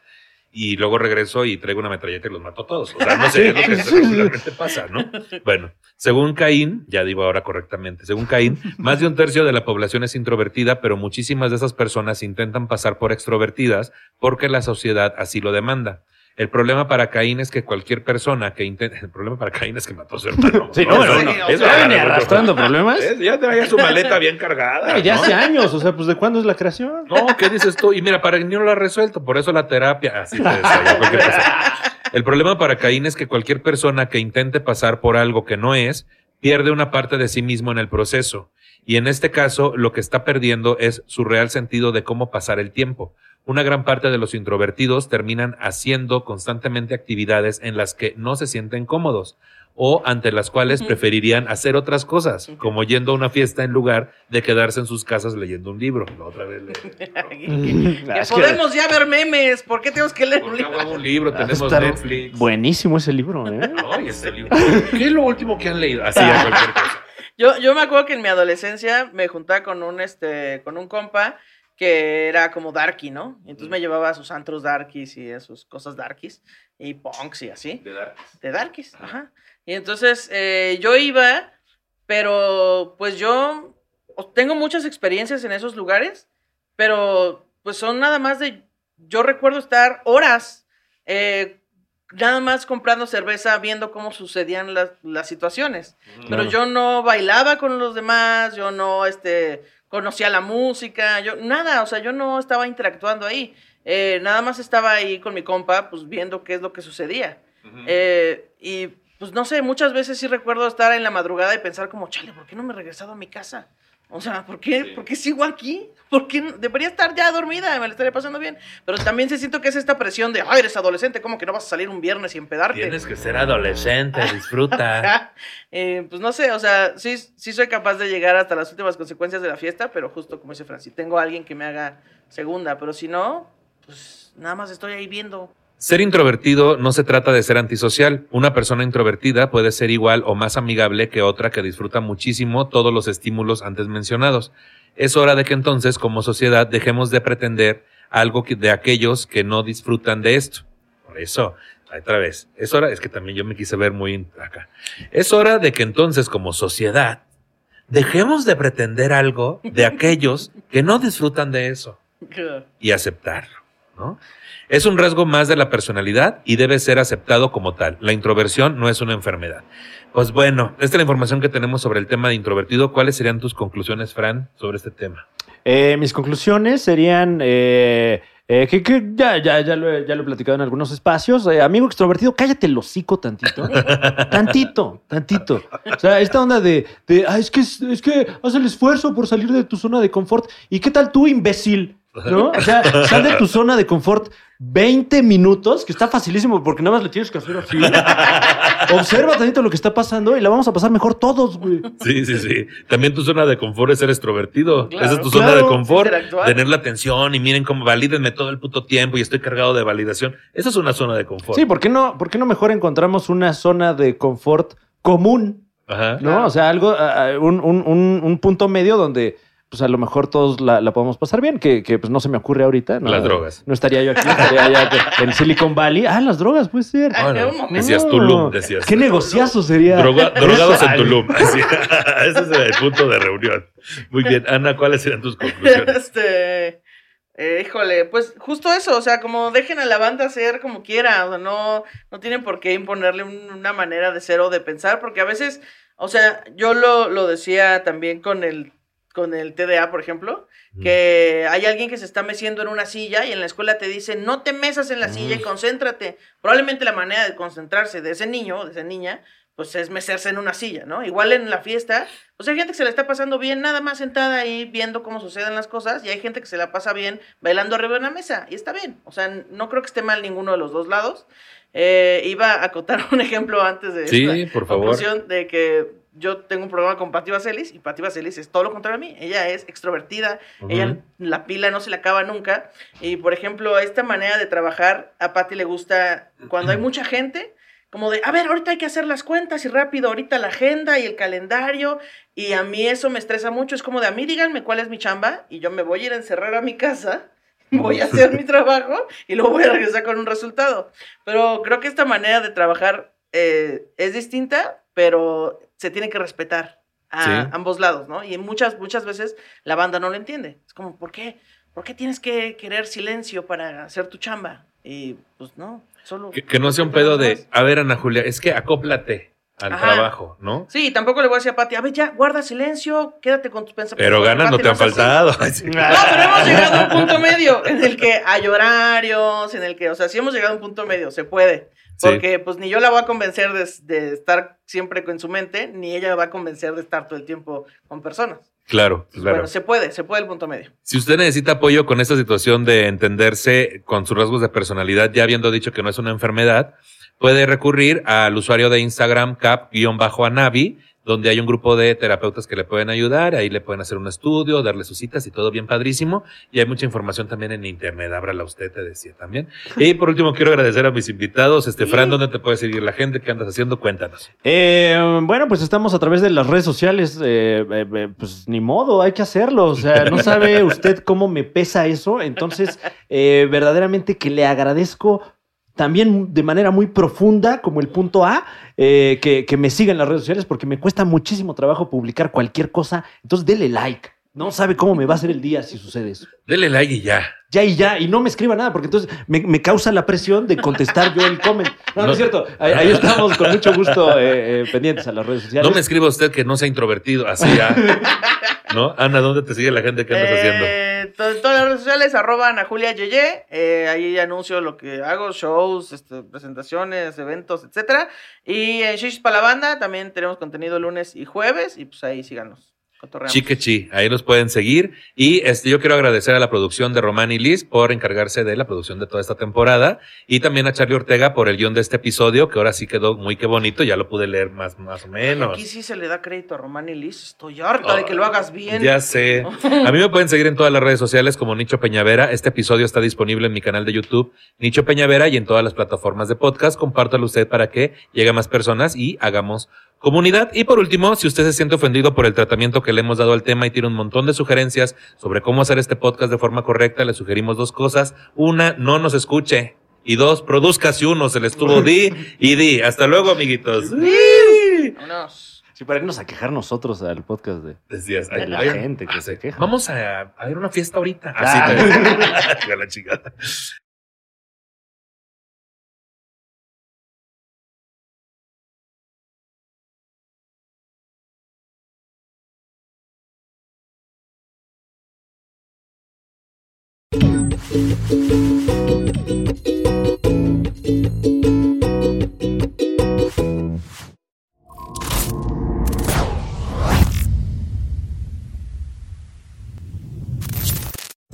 y luego regreso y traigo una metralleta y los mato a todos. O sea, no sé, es lo que regularmente pasa, ¿no? Bueno, según Caín, ya digo ahora correctamente, según Caín, más de un tercio de la población es introvertida, pero muchísimas de esas personas intentan pasar por extrovertidas porque la sociedad así lo demanda. El problema para Caín es que cualquier persona que intente... El problema para Caín es que mató a su hermano. Sí, no, Eso- bueno, sí, o eso sea, gana viene mucho. arrastrando problemas. Ya traía su maleta bien cargada. Ya ¿no? hace años, o sea, pues ¿de cuándo es la creación? No, ¿qué dices tú? Y mira, para Caín no lo ha resuelto, por eso la terapia. Así te cualquier cosa. El problema para Caín es que cualquier persona que intente pasar por algo que no es, pierde una parte de sí mismo en el proceso. Y en este caso, lo que está perdiendo es su real sentido de cómo pasar el tiempo. Una gran parte de los introvertidos terminan haciendo constantemente actividades en las que no se sienten cómodos. o ante las cuales preferirían hacer otras cosas, como yendo a una fiesta en lugar de quedarse en sus casas leyendo un libro. La otra vez le... que- podemos ya ver memes. ¿Por qué tenemos que leer un ¿Por qué libro? hago un libro? Ah, Tenemos Netflix. Buenísimo ese libro, ¿eh? Ay, este libro. ¿Qué es lo último que han leído? Así, a cualquier cosa. Yo, yo me acuerdo que en mi adolescencia me juntaba con un, este, con un compa que era como darky, ¿no? Y entonces me llevaba a sus antros darkies y a sus cosas darkies y punks y así. De dar. De darkies, ajá. Y entonces eh, yo iba, pero pues yo tengo muchas experiencias en esos lugares, pero pues son nada más de, yo recuerdo estar horas eh, nada más comprando cerveza, viendo cómo sucedían las, las situaciones. Pero Claro. yo no bailaba con los demás, yo no este, conocía la música, yo nada, o sea, yo no estaba interactuando ahí. Eh, nada más estaba ahí con mi compa, pues viendo qué es lo que sucedía. Eh, y pues no sé, muchas veces sí recuerdo estar en la madrugada y pensar como, chale, ¿por qué no me he regresado a mi casa? O sea, ¿por qué, ¿por qué sigo aquí? ¿Por qué no- debería estar ya dormida? Me la estaría pasando bien. Pero también se siento que es esta presión de, ay, eres adolescente, ¿cómo que no vas a salir un viernes y empedarte? Tienes que ser adolescente, disfruta. Eh, pues no sé, o sea, sí, sí soy capaz de llegar hasta las últimas consecuencias de la fiesta, pero justo como dice Francis, tengo a alguien que me haga segunda, pero si no, pues nada más estoy ahí viendo. Ser introvertido no se trata de ser antisocial. Una persona introvertida puede ser igual o más amigable que otra que disfruta muchísimo todos los estímulos antes mencionados. Es hora de que entonces, como sociedad, dejemos de pretender algo de aquellos que no disfrutan de esto. Por eso, otra vez, es hora, es que también yo me quise ver muy acá. Es hora de que entonces, como sociedad, dejemos de pretender algo de aquellos que no disfrutan de eso y aceptarlo, Es un rasgo más de la personalidad y debe ser aceptado como tal. La introversión no es una enfermedad. Pues bueno, esta es la información que tenemos sobre el tema de introvertido. ¿Cuáles serían tus conclusiones, Fran, sobre este tema? Eh, mis conclusiones serían eh, eh, que, ya, ya, ya, lo he, ya lo he platicado en algunos espacios. Amigo extrovertido, cállate el hocico tantito. tantito, tantito. O sea, esta onda de, de "Ah, es, que, es que haz el esfuerzo por salir de tu zona de confort. ¿Y qué tal tú, imbécil? ¿No? O sea, sal de tu zona de confort 20 minutos, que está facilísimo porque nada más le tienes que hacer así. Observa tantito lo que está pasando y la vamos a pasar mejor todos, güey. Sí, sí, sí. También tu zona de confort es ser extrovertido. Claro, Esa es tu claro. zona de confort. Tener la atención y miren cómo valídenme todo el puto tiempo y estoy cargado de validación. Esa es una zona de confort. Sí, ¿por qué no, por qué no mejor encontramos una zona de confort común? Ajá. ¿No? Claro. O sea, algo, un- un- un punto medio donde pues a lo mejor todos la, la podemos pasar bien, que, que, pues no se me ocurre ahorita. ¿no? Las drogas. No estaría yo aquí, estaría allá en Silicon Valley. Ah, las drogas, puede ser. Ah, Bueno, decías Tulum, decías. ¿Qué negociazo sería? Droga- drogados en. Tulum. Así. Ese es el punto de reunión. Muy bien. Ana, ¿cuáles serían tus conclusiones? Este, eh, híjole, pues justo eso, o sea, como dejen a la banda ser como quiera, o sea, no, no tienen por qué imponerle un- una manera de ser o de pensar, porque a veces, o sea, yo lo, lo decía también con el, con el TDA, por ejemplo, que hay alguien que se está meciendo en una silla y en la escuela te dicen, no te mesas en la silla y concéntrate. Probablemente la manera de concentrarse de ese niño o de esa niña, pues es mecerse en una silla, ¿no? Igual en la fiesta, pues hay gente que se la está pasando bien nada más sentada ahí viendo cómo suceden las cosas y hay gente que se la pasa bien bailando arriba de una mesa y está bien. O sea, no creo que esté mal ninguno de los dos lados. Eh, iba a acotar un ejemplo antes de Sí, esta por favor. de que yo tengo un problema con Patti Vaselis y Patti Vaselis es todo lo contrario a mí. Ella es extrovertida, ella la pila no se le acaba nunca. Y por ejemplo, esta manera de trabajar a Patti le gusta cuando hay mucha gente, como de, a ver, ahorita hay que hacer las cuentas y rápido, ahorita la agenda y el calendario. Y a mí eso me estresa mucho. Es como de, a mí díganme cuál es mi chamba y yo me voy a ir a encerrar a mi casa. Voy a hacer mi trabajo y luego voy a regresar con un resultado. Pero creo que esta manera de trabajar eh, es distinta, pero se tiene que respetar a Sí. ambos lados, ¿no? Y muchas, muchas veces la banda no lo entiende. Es como, ¿por qué? ¿Por qué tienes que querer silencio para hacer tu chamba? Y pues no, solo... Que, que no sea un pedo de, a ver, Ana Julia, es que acóplate al Ajá. trabajo, ¿no? Sí, tampoco le voy a decir a Pati, a ver, ya, guarda silencio, quédate con tus pensamientos. Pero ganas no te han faltado. No, pero hemos llegado a un punto medio en el que hay horarios, en el que, o sea, sí hemos llegado a un punto medio, se puede. Sí. Porque pues ni yo la voy a convencer de, de estar siempre con su mente, ni ella va a convencer de estar todo el tiempo con personas. Claro, claro. Bueno, se puede, se puede el punto medio. Si usted necesita apoyo con esta situación de entenderse con sus rasgos de personalidad, ya habiendo dicho que no es una enfermedad, puede recurrir al usuario de Instagram cap-anavi, donde hay un grupo de terapeutas que le pueden ayudar, ahí le pueden hacer un estudio, darle sus citas y todo bien padrísimo. Y hay mucha información también en internet, ábrala usted, te decía también. Y por último, quiero agradecer a mis invitados. Este, Fran, ¿dónde te puede seguir la gente? ¿Qué andas haciendo? Cuéntanos. Eh, bueno, pues estamos a través de las redes sociales. eh, eh, eh, pues ni modo, hay que hacerlo. O sea, no sabe usted cómo me pesa eso. Entonces, eh, verdaderamente que le agradezco también de manera muy profunda, como el punto A, eh, que, que me siga en las redes sociales, porque me cuesta muchísimo trabajo publicar cualquier cosa. Entonces, dele like. No sabe cómo me va a hacer el día si sucede eso. Dele like y ya. Ya y ya, y no me escriba nada, porque entonces me, me causa la presión de contestar yo el comment. No, no, No. es cierto. Ahí, ahí estamos con mucho gusto eh, eh, pendientes a las redes sociales. No me escriba usted que no sea introvertido, así ya. ¿No? Ana, ¿dónde te sigue la gente? ¿Qué andas haciendo? Eh, to- todas las redes sociales, arroba Ana Julia Yeye. Eh, ahí anuncio lo que hago, shows, este, presentaciones, eventos, etcétera. Y en Shishis para la banda también tenemos contenido lunes y jueves. Y pues ahí síganos. Chiquechi, ahí nos pueden seguir. Y este, yo quiero agradecer a la producción de Román y Liz por encargarse de la producción de toda esta temporada. Y también a Charlie Ortega por el guion de este episodio, que ahora sí quedó muy que bonito. Ya lo pude leer más, más o menos. Aquí sí se le da crédito a Román y Liz. Estoy harta de que lo hagas bien. Ya sé. A mí me pueden seguir en todas las redes sociales como Nicho Peñavera. Este episodio está disponible en mi canal de YouTube, Nicho Peñavera, y en todas las plataformas de podcast. Compártalo usted para que llegue a más personas y hagamos comunidad. Y por último, si usted se siente ofendido por el tratamiento que le hemos dado al tema y tiene un montón de sugerencias sobre cómo hacer este podcast de forma correcta, le sugerimos dos cosas. Una, no nos escuche. Y dos, produzca si uno se le estuvo di y di. Hasta luego, amiguitos. Vámonos. Sí, para irnos a quejar nosotros al podcast de, Decías, de la gente que Ah, se queja. Vamos a, a ir a una fiesta ahorita. Ah. Así te- a la chingada. Thank you.